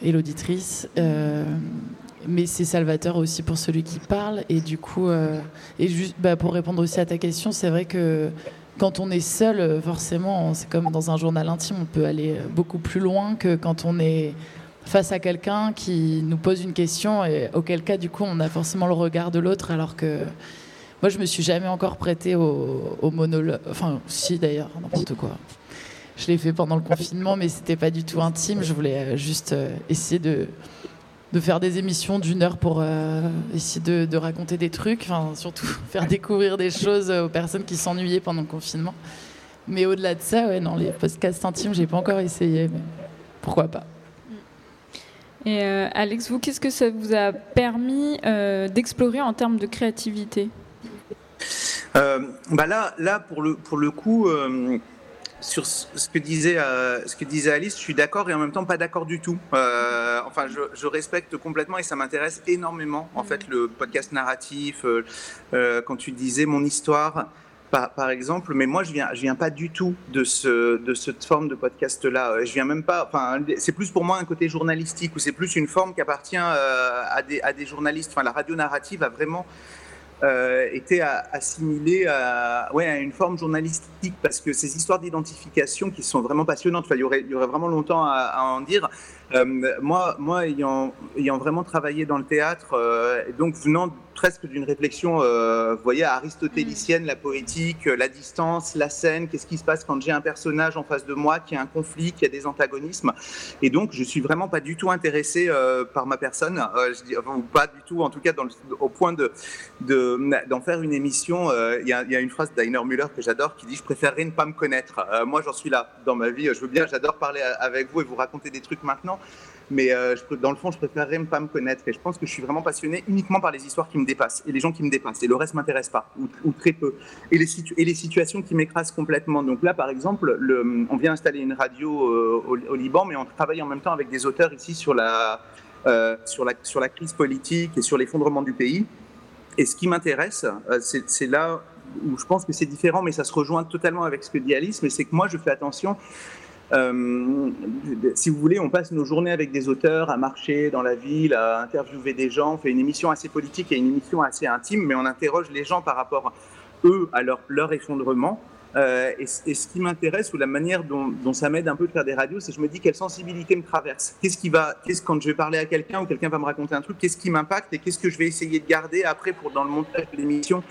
et l'auditrice. Euh, mais c'est salvateur aussi pour celui qui parle. Et du coup, euh, et juste bah, pour répondre aussi à ta question, c'est vrai que quand on est seul, euh, forcément, c'est comme dans un journal intime, on peut aller beaucoup plus loin que quand on est face à quelqu'un qui nous pose une question et auquel cas, du coup, on a forcément le regard de l'autre, alors que moi, je me suis jamais encore prêtée au, au monologue. Enfin, si d'ailleurs, n'importe quoi. Je l'ai fait pendant le confinement, mais c'était pas du tout intime. Je voulais euh, juste euh, essayer de, de faire des émissions d'une heure pour euh, essayer de, de raconter des trucs, enfin, surtout faire découvrir des choses aux personnes qui s'ennuyaient pendant le confinement. Mais au-delà de ça, ouais, non, les podcasts intimes, j'ai pas encore essayé, mais pourquoi pas. Et euh, Alex, vous, qu'est-ce que ça vous a permis euh, d'explorer en termes de créativité? Euh, bah là, là pour le pour le coup, euh, sur ce que disait euh, ce que disait Alice, je suis d'accord et en même temps pas d'accord du tout. Euh, enfin, je, respecte complètement et ça m'intéresse énormément. En fait, le podcast narratif, euh, quand tu disais mon histoire. Par, par exemple, mais moi je viens, je viens pas du tout de ce, de cette forme de podcast-là. Euh, Je viens même pas. Enfin, c'est plus pour moi un côté journalistique ou c'est plus une forme qui appartient à des, à des journalistes. Enfin, la radio narrative a vraiment euh, été a- assimilée à, ouais, à une forme journalistique parce que ces histoires d'identification qui sont vraiment passionnantes, il, y aurait, y aurait vraiment longtemps à, à en dire. Euh, moi, moi ayant, ayant vraiment travaillé dans le théâtre, euh, donc venant presque d'une réflexion, euh, vous voyez, aristotélicienne, la poétique, euh, la distance, la scène, qu'est-ce qui se passe quand j'ai un personnage en face de moi, qui a un conflit, qui a des antagonismes. Et donc, je suis vraiment pas du tout intéressé euh, par ma personne, je dis, enfin, pas du tout, en tout cas, dans le- au point de de- d'en faire une émission. Il y, a, y a une phrase d'Ainer Müller que j'adore qui dit Je préférerais ne pas me connaître. Moi, j'en suis là dans ma vie. Je veux bien, j'adore parler avec vous et vous raconter des trucs maintenant. Mais euh, dans le fond, je préférerais ne pas me connaître. Et je pense que je suis vraiment passionné uniquement par les histoires qui me dépassent et les gens qui me dépassent. Et le reste m'intéresse pas, ou, très peu. Et les, situations qui m'écrasent complètement. Donc là, par exemple, le, on vient installer une radio euh, au, Liban, mais on travaille en même temps avec des auteurs ici sur la, euh, crise politique et sur l'effondrement du pays. Et ce qui m'intéresse, c'est là où je pense que c'est différent, mais ça se rejoint totalement avec ce que dit Alice, c'est que moi, je fais attention. Euh, si vous voulez, on passe nos journées avec des auteurs à marcher dans la ville, à interviewer des gens, on fait une émission assez politique et une émission assez intime, mais on interroge les gens par rapport, eux, à leur, leur effondrement. Euh, et, ce qui m'intéresse, ou la manière dont, ça m'aide un peu de faire des radios, c'est que je me dis quelle sensibilité me traverse. Qu'est-ce qui va, qu'est-ce quand je vais parler à quelqu'un ou quelqu'un va me raconter un truc, qu'est-ce qui m'impacte et qu'est-ce que je vais essayer de garder après pour dans le montage de l'émission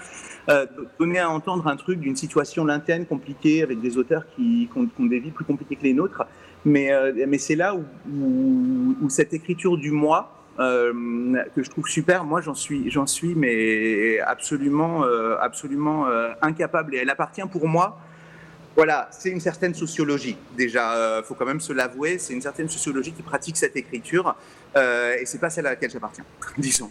euh, donner à entendre un truc d'une situation lointaine, compliquée, avec des auteurs qui, qui, ont, des vies plus compliquées que les nôtres. Mais, euh, c'est là où, cette écriture du moi, que je trouve super, moi j'en suis, j'en suis mais absolument, euh, absolument euh, incapable. Et elle appartient pour moi. Voilà, c'est une certaine sociologie. Déjà, euh, faut quand même se l'avouer, c'est une certaine sociologie qui pratique cette écriture, euh, et c'est pas celle à laquelle j'appartiens, disons.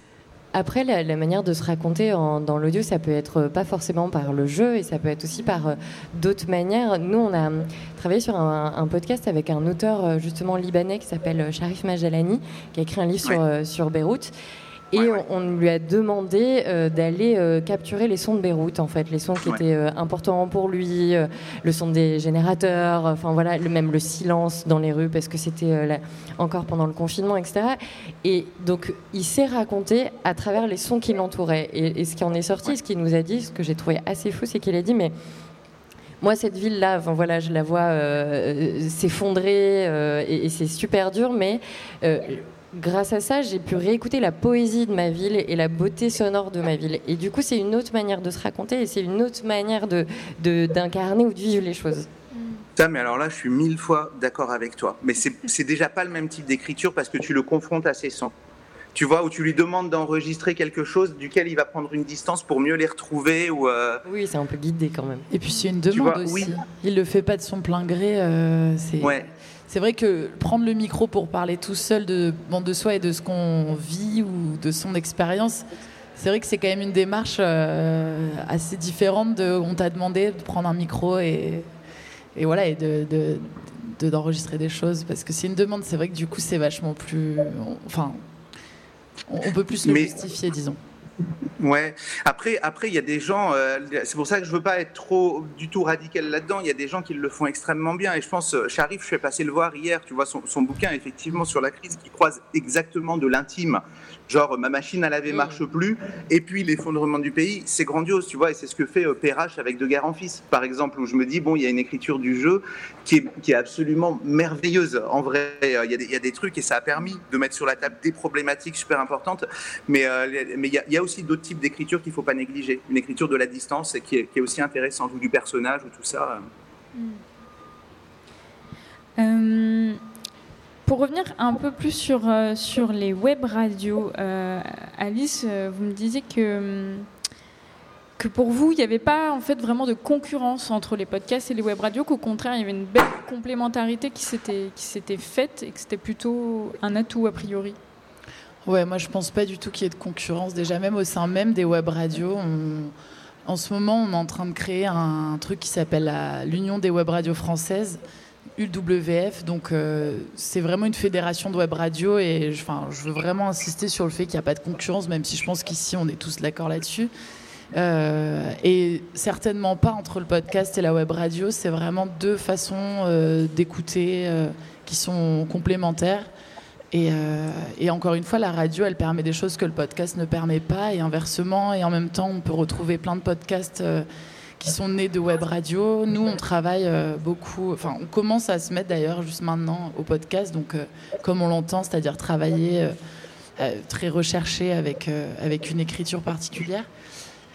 Après, la, la, manière de se raconter en, dans l'audio, ça peut être pas forcément par le jeu et ça peut être aussi par euh, d'autres manières. Nous, on a travaillé sur un, un, podcast avec un auteur euh, justement libanais qui s'appelle Sharif Majalani, qui a écrit un livre sur Beyrouth. Et ouais, ouais. On, lui a demandé euh, d'aller euh, capturer les sons de Beyrouth, en fait, les sons qui étaient euh, importants pour lui, le son des générateurs, enfin voilà, le, même le silence dans les rues, parce que c'était encore pendant le confinement, etc. Et donc, il s'est raconté à travers les sons qui l'entouraient. Et, et, ce qui en est sorti, ce qu'il nous a dit, ce que j'ai trouvé assez fou, c'est qu'il a dit, mais moi, cette ville-là, enfin, voilà, je la vois euh, s'effondrer euh, et, et c'est super dur, mais euh, grâce à ça, j'ai pu réécouter la poésie de ma ville et la beauté sonore de ma ville. Et du coup, c'est une autre manière de se raconter et c'est une autre manière d'incarner de, de, ou de vivre les choses. Ça, mais alors là, je suis mille fois d'accord avec toi. Mais c'est déjà pas le même type d'écriture parce que tu le confrontes à ses sons. Tu vois, où tu lui demandes d'enregistrer quelque chose duquel il va prendre une distance pour mieux les retrouver. Ou euh... Oui, c'est un peu guidé quand même. Et puis c'est une demande vois, aussi. Oui. Il le fait pas de son plein gré. Euh, ouais. C'est vrai que prendre le micro pour parler tout seul de, bon, de soi et de ce qu'on vit ou de son expérience, c'est vrai que c'est quand même une démarche euh, assez différente de on t'a demandé de prendre un micro et, et voilà et de, de, d'enregistrer de, des choses parce que c'est une demande. C'est vrai que du coup c'est vachement plus, enfin, on, on peut plus le Mais... justifier, disons. Ouais. Après, après, il y a des gens. Euh, c'est pour ça que je veux pas être trop du tout radical là-dedans. Il y a des gens qui le font extrêmement bien. Et je pense, euh, Sharif, je suis passé le voir hier. Tu vois son, son bouquin effectivement sur la crise qui croise exactement de l'intime. Genre ma machine à laver marche plus. Et puis l'effondrement du pays, c'est grandiose, tu vois. Et c'est ce que fait euh, PRH avec De Guerre en Fils, par exemple, où je me dis bon, il y a une écriture du jeu qui est, qui est absolument merveilleuse. En vrai, il y, a des, il y, a des trucs et ça a permis de mettre sur la table des problématiques super importantes. Mais mais il y, a, il y a aussi d'autres type d'écriture qu'il ne faut pas négliger. Une écriture de la distance et qui est, qui est aussi intéressante, ou du personnage, ou tout ça. Euh, pour revenir un peu plus sur, euh, sur les web radios, euh, Alice, euh, vous me disiez que, que pour vous, il n'y avait pas en fait vraiment de concurrence entre les podcasts et les web radios, qu'au contraire, il y avait une belle complémentarité qui s'était faite et que c'était plutôt un atout a priori? Ouais, moi je pense pas du tout qu'il y ait de concurrence. Déjà, même au sein même des web radios, en ce moment, on est en train de créer un truc qui s'appelle l'Union des web radios françaises, UWF. Donc, euh, c'est vraiment une fédération de web radios et enfin, je veux vraiment insister sur le fait qu'il n'y a pas de concurrence, même si je pense qu'ici on est tous d'accord là-dessus. Euh, et certainement pas entre le podcast et la web radio. C'est vraiment deux façons euh, d'écouter qui sont complémentaires. Et, et, encore une fois, la radio, elle permet des choses que le podcast ne permet pas, et inversement. Et en même temps, on peut retrouver plein de podcasts qui sont nés de web radio. Nous, on travaille euh, beaucoup. Enfin, on commence à se mettre d'ailleurs juste maintenant au podcast, donc euh, comme on l'entend, c'est-à-dire travailler euh, très recherché avec avec une écriture particulière.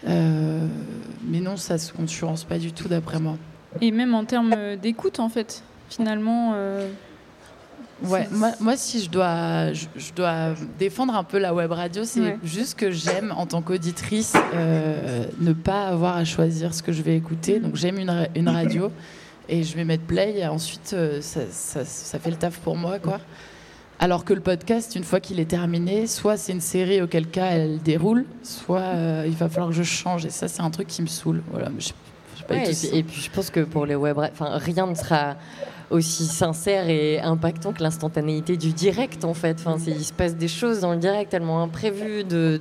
mais non, ça se concurrence pas du tout, d'après moi. Et même en termes d'écoute, en fait, finalement. Ouais, moi, moi, si je dois, je, je, dois défendre un peu la web radio, c'est ouais. juste que j'aime, en tant qu'auditrice, euh, ne pas avoir à choisir ce que je vais écouter. Donc j'aime une, une, radio et je vais mettre play et ensuite euh, ça, ça, ça, fait le taf pour moi. quoi. Alors que le podcast, une fois qu'il est terminé, soit c'est une série auquel cas elle déroule, soit euh, il va falloir que je change. Et ça, c'est un truc qui me saoule. Voilà, je, je ouais, et, puis, et puis je pense que pour les web, enfin rien ne sera aussi sincère et impactant que l'instantanéité du direct en fait. Enfin, il se passe des choses dans le direct tellement imprévues. De, de,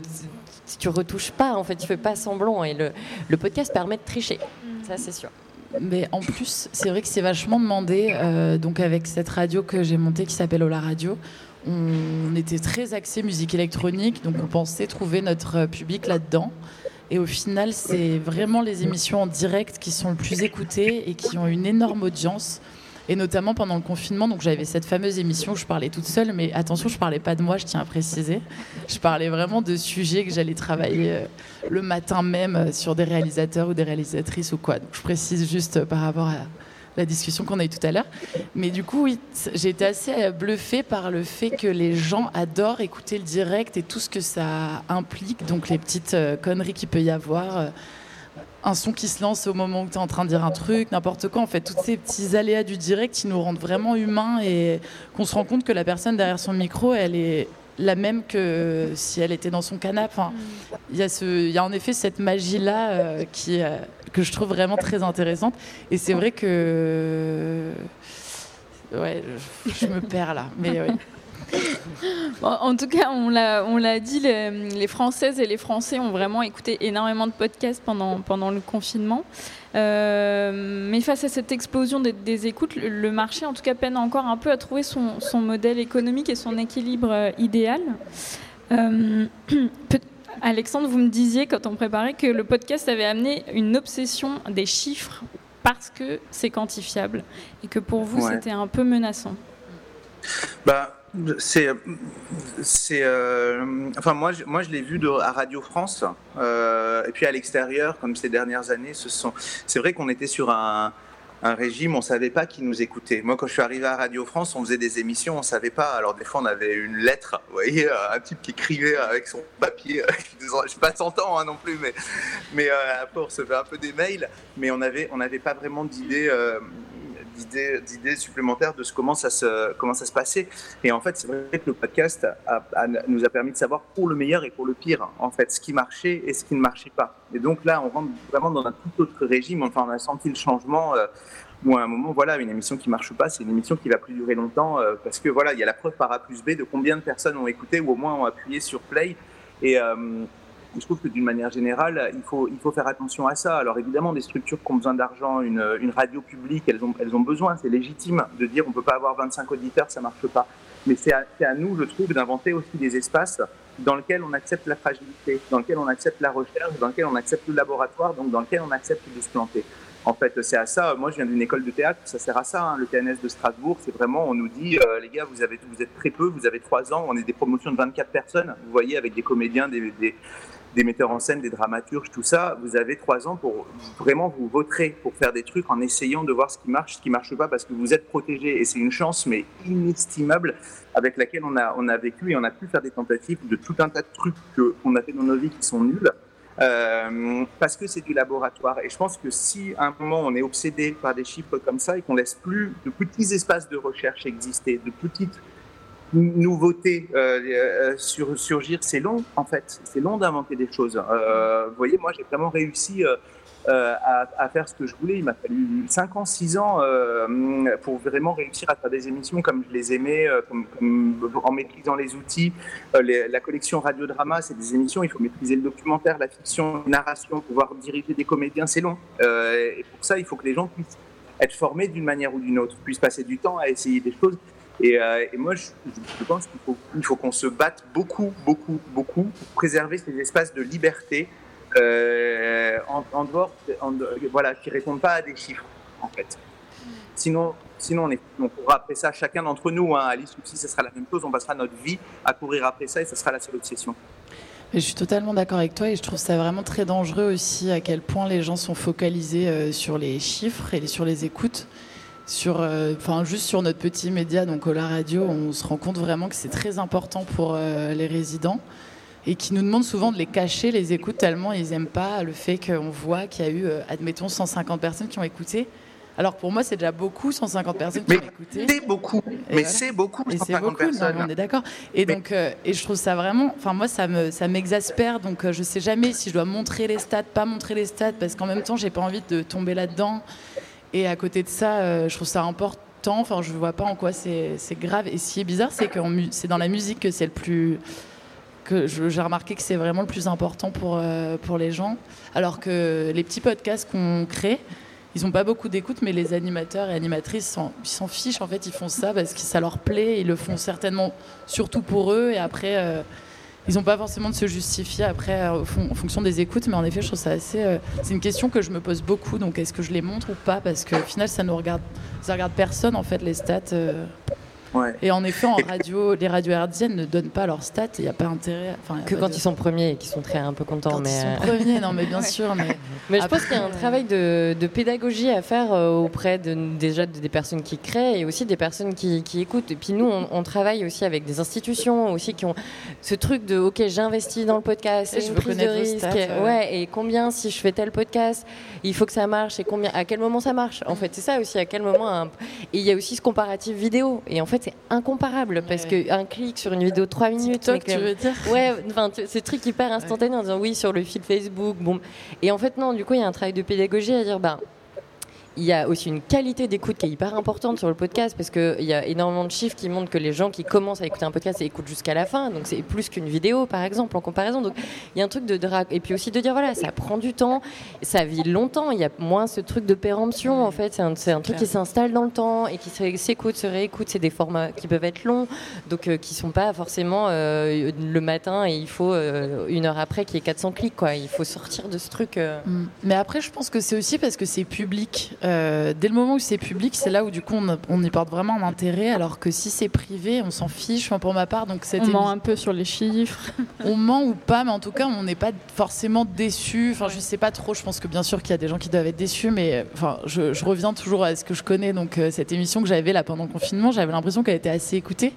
tu retouches pas en fait, tu fais pas semblant et le, le podcast permet de tricher. Ça c'est sûr. Mais en plus, c'est vrai que c'est vachement demandé. Euh, donc avec cette radio que j'ai montée qui s'appelle Ola Radio, on était très axé musique électronique, donc on pensait trouver notre public là-dedans. Et au final, c'est vraiment les émissions en direct qui sont le plus écoutées et qui ont une énorme audience. Et notamment pendant le confinement, donc j'avais cette fameuse émission où je parlais toute seule, mais attention, je parlais pas de moi, je tiens à préciser. Je parlais vraiment de sujets que j'allais travailler euh, le matin même sur des réalisateurs ou des réalisatrices ou quoi. Donc je précise juste par rapport à la discussion qu'on a eue tout à l'heure. Mais du coup, oui, j'ai été assez bluffée par le fait que les gens adorent écouter le direct et tout ce que ça implique, donc les petites euh, conneries qu'il peut y avoir. Un son qui se lance au moment où tu es en train de dire un truc, n'importe quoi. En fait, tous ces petits aléas du direct qui nous rendent vraiment humains et qu'on se rend compte que la personne derrière son micro, elle est la même que si elle était dans son canapé. Il y a en effet cette magie là euh, euh, que je trouve vraiment très intéressante. Et c'est vrai que ouais, je, je, me perds là, mais ouais. Bon, en tout cas, on l'a dit, les, les, Françaises et les Français ont vraiment écouté énormément de podcasts pendant, pendant le confinement. Euh, mais face à cette explosion des, des, écoutes, le, marché, en tout cas, peine encore un peu à trouver son, son modèle économique et son équilibre euh, idéal. Euh, Alexandre, vous me disiez quand on préparait que le podcast avait amené une obsession des chiffres parce que c'est quantifiable et que pour vous, ouais. c'était un peu menaçant. Bah, c'est, c'est, euh, enfin moi, je, moi je l'ai vu à Radio France euh, et puis à l'extérieur, comme ces dernières années, ce sont, c'est vrai qu'on était sur un, régime, on savait pas qui nous écoutait. Moi, quand je suis arrivé à Radio France, on faisait des émissions, on savait pas. Alors des fois, on avait une lettre, vous voyez, un type qui écrivait avec son papier. je sais pas 100 ans hein, non plus, mais mais euh, après on recevait un peu des mails, mais on avait on n'avait pas vraiment d'idée. D'idées supplémentaires de ce, comment, ça se, comment ça se passait. Et en fait, c'est vrai que le podcast nous a permis de savoir pour le meilleur et pour le pire, en fait, ce qui marchait et ce qui ne marchait pas. Et donc là, on rentre vraiment dans un tout autre régime. Enfin, on a senti le changement. Euh, où à un moment, voilà, une émission qui marche pas, c'est une émission qui va plus durer longtemps euh, parce que voilà, il y a la preuve par A plus B de combien de personnes ont écouté ou au moins ont appuyé sur play. Et, euh, je trouve que d'une manière générale, il faut, il faut faire attention à ça. Alors évidemment, des structures qui ont besoin d'argent, une, une, radio publique, elles ont, elles ont besoin, c'est légitime de dire on ne peut pas avoir 25 auditeurs, ça ne marche pas. Mais c'est à, à, nous, je trouve, d'inventer aussi des espaces dans lesquels on accepte la fragilité, dans lesquels on accepte la recherche, dans lesquels on accepte le laboratoire, donc dans lesquels on accepte de se planter. En fait, c'est à ça. Moi, je viens d'une école de théâtre, ça sert à ça. Hein. Le TNS de Strasbourg, c'est vraiment, on nous dit, euh, les gars, vous, avez, vous êtes très peu, vous avez trois ans, on est des promotions de 24 personnes. Vous voyez, avec des comédiens, des, des, des metteurs en scène, des dramaturges, tout ça, vous avez trois ans pour vraiment vous voter pour faire des trucs en essayant de voir ce qui marche, ce qui marche pas, parce que vous êtes protégé et c'est une chance mais inestimable avec laquelle on a on a vécu et on a pu faire des tentatives de tout un tas de trucs qu'on a fait dans nos vies qui sont nuls. Euh, parce que c'est du laboratoire. Et je pense que si à un moment on est obsédé par des chiffres comme ça et qu'on laisse plus de petits espaces de recherche exister, de petites nouveautés euh, sur, surgir, c'est long en fait. C'est long d'inventer des choses. Euh, vous voyez, moi j'ai vraiment réussi euh, à, faire ce que je voulais. Il m'a fallu 5 ans, 6 ans euh, pour vraiment réussir à faire des émissions comme je les aimais, euh, en maîtrisant les outils. Euh, la collection radiodrama, c'est des émissions, il faut maîtriser le documentaire, la fiction, la narration, pouvoir diriger des comédiens, c'est long. et pour ça, il faut que les gens puissent être formés d'une manière ou d'une autre, puissent passer du temps à essayer des choses. Et, euh, et, moi, je, pense qu'il faut, qu'on se batte beaucoup, beaucoup, beaucoup pour préserver ces espaces de liberté euh, en, dehors, en, voilà, qui répondent pas à des chiffres, en fait. Sinon, sinon on, est, on courra après ça, chacun d'entre nous, hein, Alice aussi, ce sera la même chose, on passera notre vie à courir après ça et ce sera la seule obsession. Je suis totalement d'accord avec toi et je trouve ça vraiment très dangereux aussi à quel point les gens sont focalisés euh, sur les chiffres et sur les écoutes sur, enfin euh, juste sur notre petit média, donc la radio, on se rend compte vraiment que c'est très important pour euh, les résidents et qui nous demandent souvent de les cacher, les écoutes, tellement ils n'aiment pas le fait qu'on voit qu'il y a eu, euh, admettons, 150 personnes qui ont écouté. Alors pour moi, c'est déjà beaucoup, 150 personnes mais qui ont écouté. C'est beaucoup, et mais voilà. c'est beaucoup, et c'est beaucoup, personnes. Non, on est d'accord. Et mais... donc, et je trouve ça vraiment, enfin moi, ça me, ça m'exaspère. Donc, je sais jamais si je dois montrer les stats, pas montrer les stats, parce qu'en même temps, j'ai pas envie de tomber là-dedans. Et à côté de ça, euh, je trouve ça important. Enfin, je vois pas en quoi c'est grave. Et ce qui est bizarre, c'est que c'est dans la musique que c'est le plus. que j'ai remarqué que c'est vraiment le plus important pour, euh, pour les gens. Alors que les petits podcasts qu'on crée, ils n'ont pas beaucoup d'écoute, mais les animateurs et animatrices s'en fichent. En fait, ils font ça parce que ça leur plaît. Ils le font certainement surtout pour eux. Et après. Euh, ils n'ont pas forcément de se justifier après euh, en fonction des écoutes, mais en effet, je trouve ça assez. Euh, c'est une question que je me pose beaucoup. Donc, est-ce que je les montre ou pas? Parce qu'au final, ça ne regarde personne en fait les stats. Euh... Ouais. Et en effet, en radio, les radios hertziennes ne donnent pas leurs stats. Il n'y a pas intérêt. Enfin, que quand de... ils sont premiers et qu'ils sont très un peu contents. Quand mais ils sont premiers, non, mais bien ouais. sûr. Mais, mais je Après, pense qu'il y a un travail de, de, pédagogie à faire auprès de, déjà des personnes qui créent et aussi des personnes qui, qui écoutent. Et puis nous, on, on, travaille aussi avec des institutions aussi qui ont ce truc de OK, j'investis dans le podcast, c'est une prise de risque. Stats, ouais. ouais. et combien si je fais tel podcast, il faut que ça marche et combien, à quel moment ça marche. En fait, c'est ça aussi, à quel moment. Un... Et il y a aussi ce comparatif vidéo. Et en fait, c'est incomparable parce ouais. qu'un clic sur une vidéo de 3 minutes. TikTok, tu veux dire Ouais, enfin, c'est truc hyper instantané en disant oui sur le fil Facebook. Bon. Et en fait, non, du coup, il y a un travail de pédagogie à dire bah, il y a aussi une qualité d'écoute qui est hyper importante sur le podcast parce qu'il y a énormément de chiffres qui montrent que les gens qui commencent à écouter un podcast écoutent jusqu'à la fin. Donc c'est plus qu'une vidéo, par exemple, en comparaison. Donc il y a un truc de. Et puis aussi de dire, voilà, ça prend du temps, ça vit longtemps. Il y a moins ce truc de péremption, en fait. C'est un, truc qui s'installe dans le temps et qui s'écoute, se réécoute. C'est des formats qui peuvent être longs, donc euh, qui sont pas forcément euh, le matin et il faut euh, une heure après qu'il y ait 400 clics. Quoi. Il faut sortir de ce truc. Mm. Mais après, je pense que c'est aussi parce que c'est public. Euh, dès le moment où c'est public, c'est là où du coup on, on, y porte vraiment un intérêt, alors que si c'est privé, on s'en fiche. Enfin, pour ma part, donc on ment un peu sur les chiffres. on ment ou pas, mais en tout cas, on n'est pas forcément déçu. Enfin, je sais pas trop. Je pense que bien sûr qu'il y a des gens qui doivent être déçus, mais enfin, je, je, reviens toujours à ce que je connais. Donc euh, cette émission que j'avais là pendant le confinement, j'avais l'impression qu'elle était assez écoutée.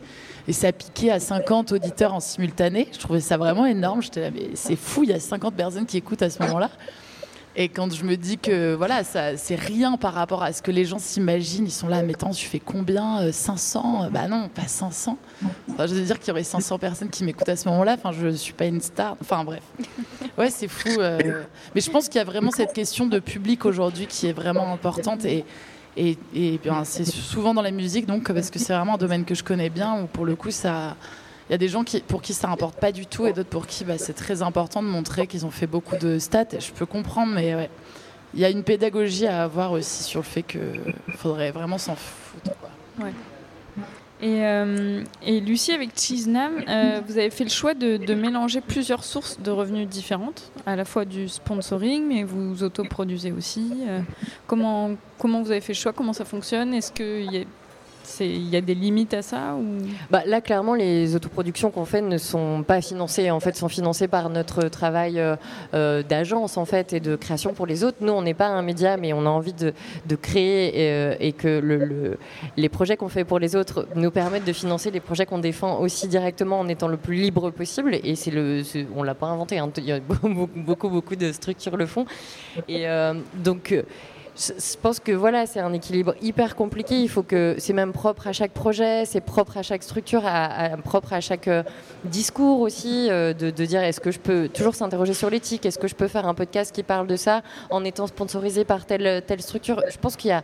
Et ça piquait à 50 auditeurs en simultané. Je trouvais ça vraiment énorme. J'étais là, mais c'est fou, il y a 50 personnes qui écoutent à ce moment-là. Et quand je me dis que voilà, ça, c'est rien par rapport à ce que les gens s'imaginent, ils sont là, mais attends, tu fais combien 500 Bah non, pas 500. Enfin, je veux dire qu'il y aurait 500 personnes qui m'écoutent à ce moment-là. Enfin, je suis pas une star. Enfin, bref. Ouais, c'est fou. Euh... Mais je pense qu'il y a vraiment cette question de public aujourd'hui qui est vraiment importante. Et, et, et bien, c'est souvent dans la musique, donc, parce que c'est vraiment un domaine que je connais bien, où pour le coup, ça il y a des gens qui, pour qui ça importe pas du tout et d'autres pour qui bah, c'est très important de montrer qu'ils ont fait beaucoup de stats. Je peux comprendre, mais. Il y a une pédagogie à avoir aussi sur le fait qu'il faudrait vraiment s'en foutre. Euh, et, Lucie, avec Cheesenam, euh, vous avez fait le choix de, de, mélanger plusieurs sources de revenus différentes, à la fois du sponsoring, mais vous autoproduisez aussi. Euh, comment, comment vous avez fait le choix? Comment ça fonctionne? Est-ce qu'il y a il y a des limites à ça ou... bah, Là, clairement, les autoproductions qu'on fait ne sont pas financées, en fait, sont financées par notre travail euh, euh, d'agence en fait, et de création pour les autres. Nous, on n'est pas un média, mais on a envie de, créer et, euh, que le, le, les projets qu'on fait pour les autres nous permettent de financer les projets qu'on défend aussi directement en étant le plus libre possible. Et le, on l'a pas inventé, hein. il y a beaucoup, beaucoup, de structures le font. Et donc je pense que voilà, c'est un équilibre hyper compliqué. Il faut que c'est même propre à chaque projet, c'est propre à chaque structure, à, propre à chaque euh, discours aussi, euh, de, de, dire est-ce que je peux toujours s'interroger sur l'éthique, est-ce que je peux faire un podcast qui parle de ça en étant sponsorisé par telle telle structure? Je pense qu'il y a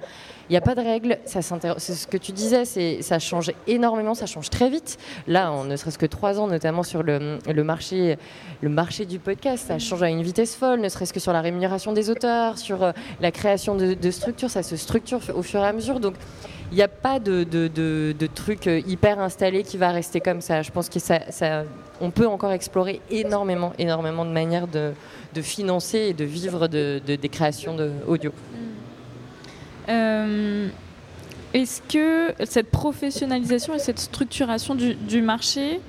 il n'y a pas de règles. C'est ce que tu disais, ça change énormément, ça change très vite. Là, on ne serait-ce que trois ans, notamment sur le, marché, le marché du podcast, ça change à une vitesse folle, ne serait-ce que sur la rémunération des auteurs, sur euh, la création de, structures, ça se structure au fur et à mesure. Donc, il n'y a pas de, truc euh, hyper installé qui va rester comme ça. Je pense que peut encore explorer énormément, énormément de manières de, financer et de vivre de, des créations audio. Euh, Est-ce que cette professionnalisation et cette structuration du, du marché,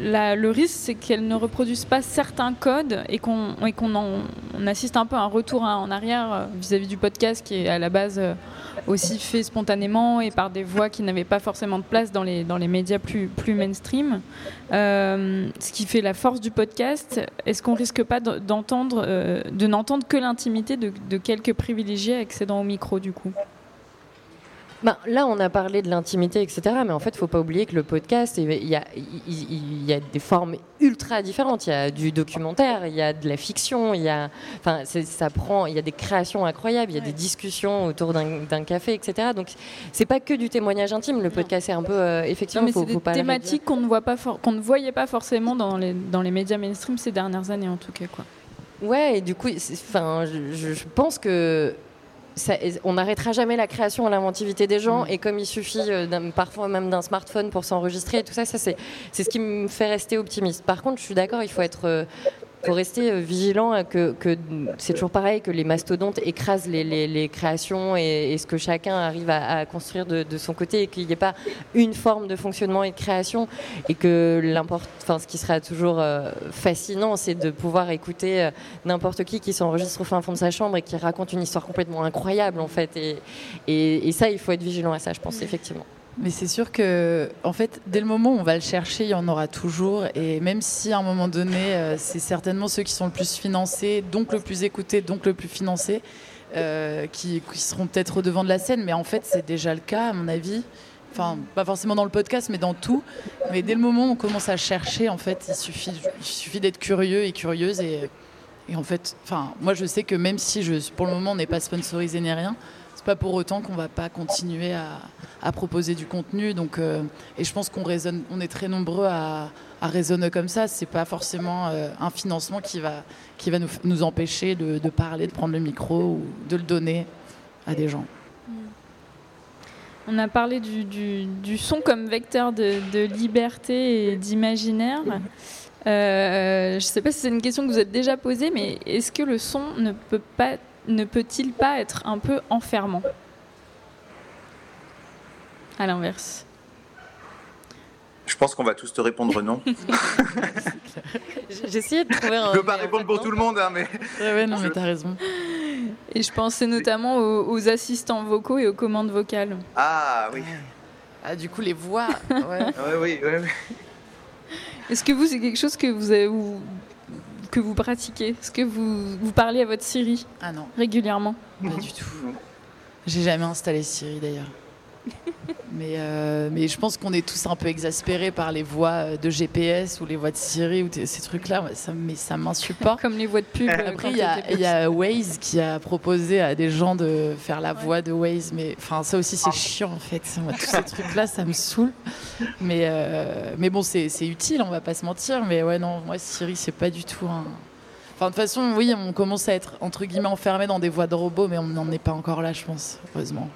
le risque, c'est qu'elle ne reproduise pas certains codes et qu'on qu on assiste un peu à un retour en arrière vis-à-vis -vis du podcast qui est à la base aussi fait spontanément et par des voix qui n'avaient pas forcément de place dans les, médias plus, mainstream. Euh, ce qui fait la force du podcast, est-ce qu'on risque pas euh, de n'entendre que l'intimité de quelques privilégiés accédant au micro du coup? Ben, là, on a parlé de l'intimité, etc. Mais en fait, il ne faut pas oublier que le podcast, il y, a, il y a des formes ultra différentes. Il y a du documentaire, il y a de la fiction, il y a, enfin, ça prend, il y a des créations incroyables, il y a ouais. des discussions autour d'un café, etc. Donc, c'est pas que du témoignage intime. Le podcast, c'est un peu, euh, effectivement, non, faut, c'est des thématiques qu'on ne voit pas, qu'on ne voyait pas forcément dans les dans les médias mainstream ces dernières années, en tout cas, quoi. Ouais, et du coup, enfin, je, je pense que ça, on n'arrêtera jamais la création et l'inventivité des gens. Mmh. Et comme il suffit euh, parfois même d'un smartphone pour s'enregistrer, tout ça, ça c'est ce qui me fait rester optimiste. Par contre, je suis d'accord, il faut être euh, faut rester euh, vigilant que, c'est toujours pareil que les mastodontes écrasent les, créations et, ce que chacun arrive à, construire de, son côté et qu'il n'y ait pas une forme de fonctionnement et de création et que ce qui sera toujours euh, fascinant c'est de pouvoir écouter euh, n'importe qui qui s'enregistre au fin fond de sa chambre et qui raconte une histoire complètement incroyable en fait. Et, et, et ça il faut être vigilant à ça je pense effectivement mais c'est sûr que, en fait, dès le moment où on va le chercher, il y en aura toujours. Et même si à un moment donné, euh, c'est certainement ceux qui sont le plus financés, donc le plus écoutés, donc le plus financés, euh, qui, seront peut-être au devant de la scène. Mais en fait, c'est déjà le cas, à mon avis. Enfin, pas forcément dans le podcast, mais dans tout. Mais dès le moment où on commence à chercher, en fait, il suffit, il suffit d'être curieux et curieuse. Et, en fait, moi, je sais que même si je, pour le moment, on n'est pas sponsorisé ni rien, c'est pas pour autant qu'on va pas continuer à, proposer du contenu. Donc, euh, et je pense qu'on raisonne, on est très nombreux à, raisonner comme ça. C'est pas forcément euh, un financement qui va, qui va nous, empêcher de, parler, de prendre le micro ou de le donner à des gens. On a parlé du, son comme vecteur de, liberté et d'imaginaire. Euh, je sais pas si c'est une question que vous êtes déjà posée, mais est-ce que le son ne peut pas ne peut-il pas être un peu enfermant À l'inverse. Je pense qu'on va tous te répondre non. Essayé de trouver un. Je ne peux pas répondre pour tout le monde, hein, mais. Ouais, ouais, non, mais t'as raison. Et je pensais notamment aux, aux, assistants vocaux et aux commandes vocales. Ah oui. Ah, du coup, les voix. Ouais, ouais oui, ouais. Est-ce que vous, c'est quelque chose que vous avez. Vous, que vous pratiquez Est-ce que vous, vous parlez à votre Siri Ah non. Régulièrement? Pas du tout. J'ai jamais installé Siri d'ailleurs. mais, euh, mais je pense qu'on est tous un peu exaspérés par les voix de GPS ou les voix de Siri ou ces trucs-là. Ça, mais ça m'insupporte. Comme les voix de pub. euh, Après, il y, a- y Waze qui a proposé à des gens de faire la voix de Waze. Mais enfin, ça aussi, c'est chiant en fait. Moi, tous ces trucs-là, ça me saoule. Mais, euh, mais bon, c'est utile, on va pas se mentir. Mais ouais, non, moi, Siri, c'est pas du tout un. Enfin, de toute façon, oui, on commence à être entre guillemets enfermé dans des voix de robots, mais on n'en est pas encore là, je pense, heureusement.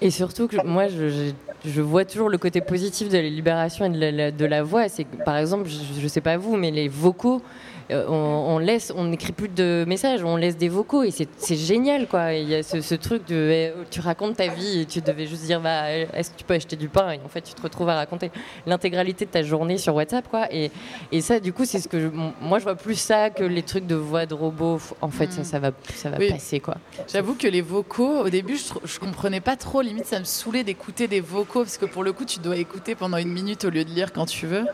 Et surtout que moi, je, je- vois toujours le côté positif de la libération et de la, de la voix. C'est par exemple, je ne sais pas vous, mais les vocaux, euh, on, on laisse, on n'écrit plus de messages, on laisse des vocaux et c'est génial, quoi. Il y a ce, ce truc de, eh, tu racontes ta vie et tu devais juste dire, bah, est-ce que tu peux acheter du pain Et en fait, tu te retrouves à raconter l'intégralité de ta journée sur WhatsApp, quoi. Et, et ça, du coup, c'est ce que je- moi, je vois plus ça que les trucs de voix de robot. En fait, ça, ça va, ça va Oui. passer, quoi. J'avoue que les vocaux, au début, je, je comprenais pas trop. Limite, ça me saoulait d'écouter des vocaux parce que pour le coup, tu dois écouter pendant une minute au lieu de lire quand tu veux.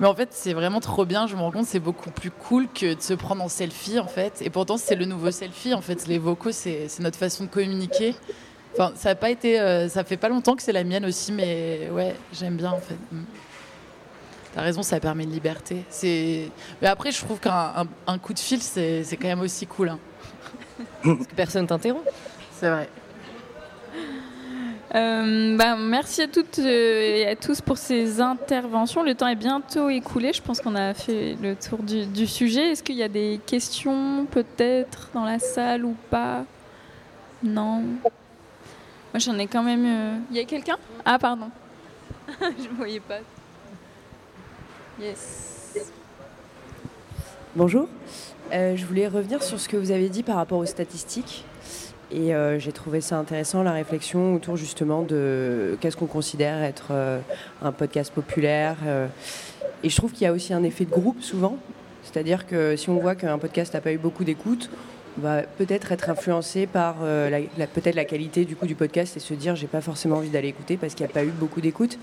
Mais en fait, c'est vraiment trop bien. Je me rends compte, c'est beaucoup plus cool que de se prendre en selfie, en fait. Et pourtant, c'est le nouveau selfie. En fait, les vocaux, c'est notre façon de communiquer. Enfin, ça a pas été, euh, ça fait pas longtemps que c'est la mienne aussi, mais ouais, j'aime bien en fait. Mm. T'as raison, ça permet une liberté. C'est. Mais après, je trouve qu'un un- un coup de fil, c'est c'est quand même aussi cool. hein. Parce que personne t'interrompt. C'est vrai. Euh, bah, merci à toutes euh, et à tous pour ces interventions. Le temps est bientôt écoulé. Je pense qu'on a fait le tour du, du sujet. Est-ce qu'il y a des questions peut-être dans la salle ou pas? Non. Moi j'en ai quand même. euh, Il y a quelqu'un? Ah pardon. Je ne voyais pas. Yes. Bonjour. Euh, je voulais revenir sur ce que vous avez dit par rapport aux statistiques. Et euh, j'ai trouvé ça intéressant, la réflexion autour justement de qu'est-ce qu'on considère être euh, un podcast populaire. euh. et je trouve qu'il y a aussi un effet de groupe souvent. C'est-à-dire que si on voit qu'un podcast n'a pas eu beaucoup d'écoute, on va peut-être être influencé par la- peut-être la qualité du coup du podcast et se dire j'ai pas forcément envie d'aller écouter parce qu'il n'y a pas eu beaucoup d'écoute.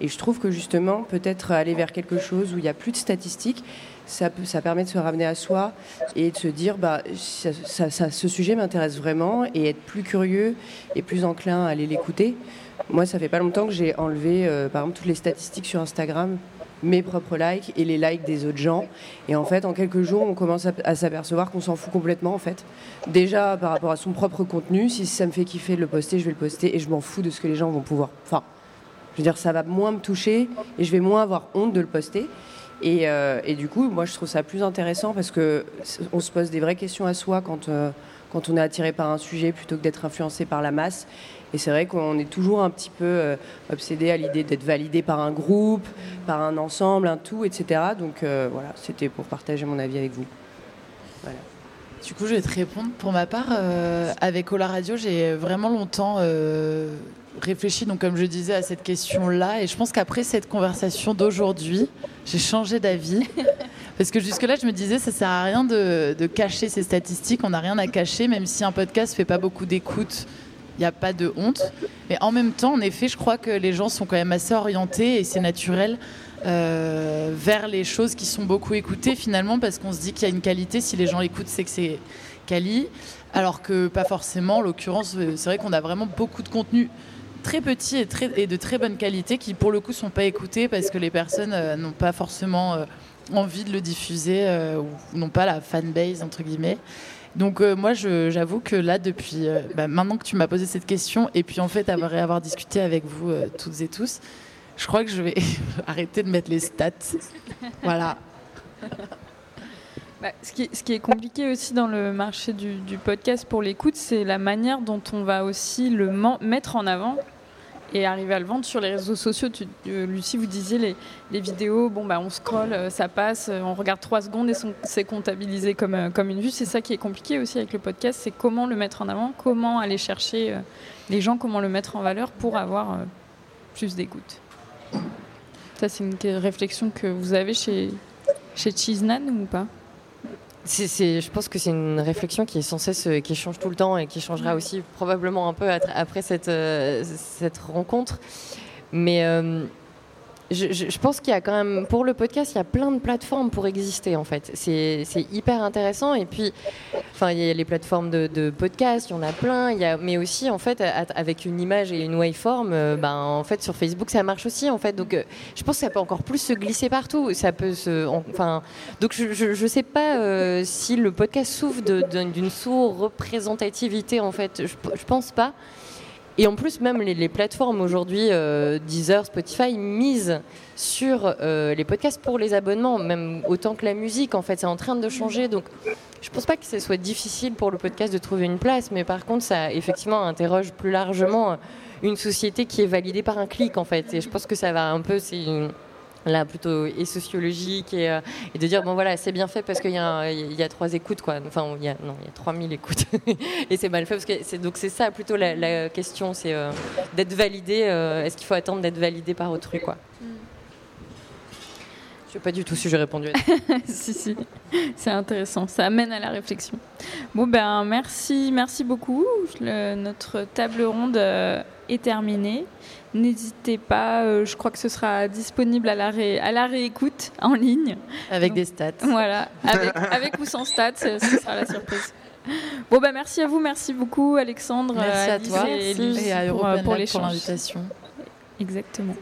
Et je trouve que justement peut-être aller vers quelque chose où il n'y a plus de statistiques, ça, permet de se ramener à soi et de se dire bah, ça- ce sujet m'intéresse vraiment et être plus curieux et plus enclin à aller l'écouter. Moi, ça fait pas longtemps que j'ai enlevé euh, par exemple toutes les statistiques sur Instagram, mes propres likes et les likes des autres gens. Et en fait, en quelques jours, on commence à, à s'apercevoir qu'on s'en fout complètement en fait. Déjà par rapport à son propre contenu, si ça me fait kiffer de le poster, je vais le poster et je m'en fous de ce que les gens vont pouvoir. Enfin, je veux dire, ça va moins me toucher et je vais moins avoir honte de le poster. Et, euh, et du coup, moi, je trouve ça plus intéressant parce que on se pose des vraies questions à soi quand, euh, quand on est attiré par un sujet plutôt que d'être influencé par la masse. Et c'est vrai qu'on est toujours un petit peu euh, obsédé à l'idée d'être validé par un groupe, par un ensemble, un tout, etc. Donc voilà, c'était pour partager mon avis avec vous. Du coup, je vais te répondre. Pour ma part, avec Ola Radio, j'ai vraiment longtemps réfléchi, donc comme je disais, à cette question-là. Et je pense qu'après cette conversation d'aujourd'hui, j'ai changé d'avis. Parce que jusque-là, je me disais, ça sert à rien de, de cacher ces statistiques. On n'a rien à cacher, même si un podcast fait pas beaucoup d'écoute. Il n'y a pas de honte. Mais en même temps, en effet, je crois que les gens sont quand même assez orientés et c'est naturel euh, vers les choses qui sont beaucoup écoutées finalement parce qu'on se dit qu'il y a une qualité. Si les gens l'écoutent, c'est que c'est quali. Alors que pas forcément. En l'occurrence, euh, c'est vrai qu'on a vraiment beaucoup de contenu très petit et, de très bonne qualité qui pour le coup sont pas écoutés parce que les personnes euh, n'ont pas forcément euh, envie de le diffuser euh, ou n'ont pas la fanbase entre guillemets. Donc moi, j'avoue que là, depuis bah, maintenant que tu m'as posé cette question, et puis en fait avoir, avoir discuté avec vous toutes et tous, je crois que je vais arrêter de mettre les stats. Voilà. Bah, ce, qui, est compliqué aussi dans le marché du, podcast pour l'écoute, c'est la manière dont on va aussi le mettre en avant et arriver à le vendre sur les réseaux sociaux. Euh, Lucie, vous disiez les, vidéos, bon bah on scrolle, euh, ça passe, euh, on regarde trois secondes et c'est comptabilisé comme, une vue. C'est ça qui est compliqué aussi avec le podcast, c'est comment le mettre en avant, comment aller chercher les gens, comment le mettre en valeur pour avoir plus d'écoute. Ça, c'est une réflexion que vous avez chez, chez ou pas? Je pense que c'est une réflexion qui est sans cesse, euh, qui change tout le temps et qui changera aussi probablement un peu après cette, euh, cette rencontre. Mais euh, je, pense qu'il y a quand même, pour le podcast, il y a plein de plateformes pour exister en fait. C'est hyper intéressant. Et puis, enfin, il y a les plateformes de, podcast, il y en a plein. Il y a, mais aussi, en fait, avec une image et une waveform, euh, ben, en fait, sur Facebook, ça marche aussi en fait. Donc, euh, je pense que ça peut encore plus se glisser partout. Ça peut se, en- enfin, donc je, je sais pas euh, si le podcast souffre d'une sous-représentativité en fait. Je, je pense pas. Et en plus, même les, plateformes aujourd'hui, euh, Deezer, Spotify, misent sur euh, les podcasts pour les abonnements, même autant que la musique. En fait, c'est en train de changer. Donc, je pense pas que ce soit difficile pour le podcast de trouver une place, mais par contre, ça effectivement interroge plus largement une société qui est validée par un clic, en fait. Et je pense que ça va un peu, là plutôt et sociologique et, euh, et de dire bon voilà c'est bien fait parce qu'il y, a y trois écoutes quoi enfin il y a non il y a 3000 écoutes et c'est mal fait parce que c'est donc c'est ça plutôt la, la question c'est euh, d'être validé euh, est-ce qu'il faut attendre d'être validé par autrui quoi je sais pas du tout si j'ai répondu à si, si. C'est intéressant. Ça amène à la réflexion. Bon, ben, merci, merci beaucoup. Le- notre table ronde est terminée. N'hésitez pas, euh, je crois que ce sera disponible à la, ré- à la réécoute en ligne. Avec des stats. Voilà, avec, avec ou sans stats, ce ce sera la surprise. Bon, ben, merci à vous, merci beaucoup, Alexandre, Merci à Alice toi et à pour, euh, pour pour l'échange. l'invitation. Exactement.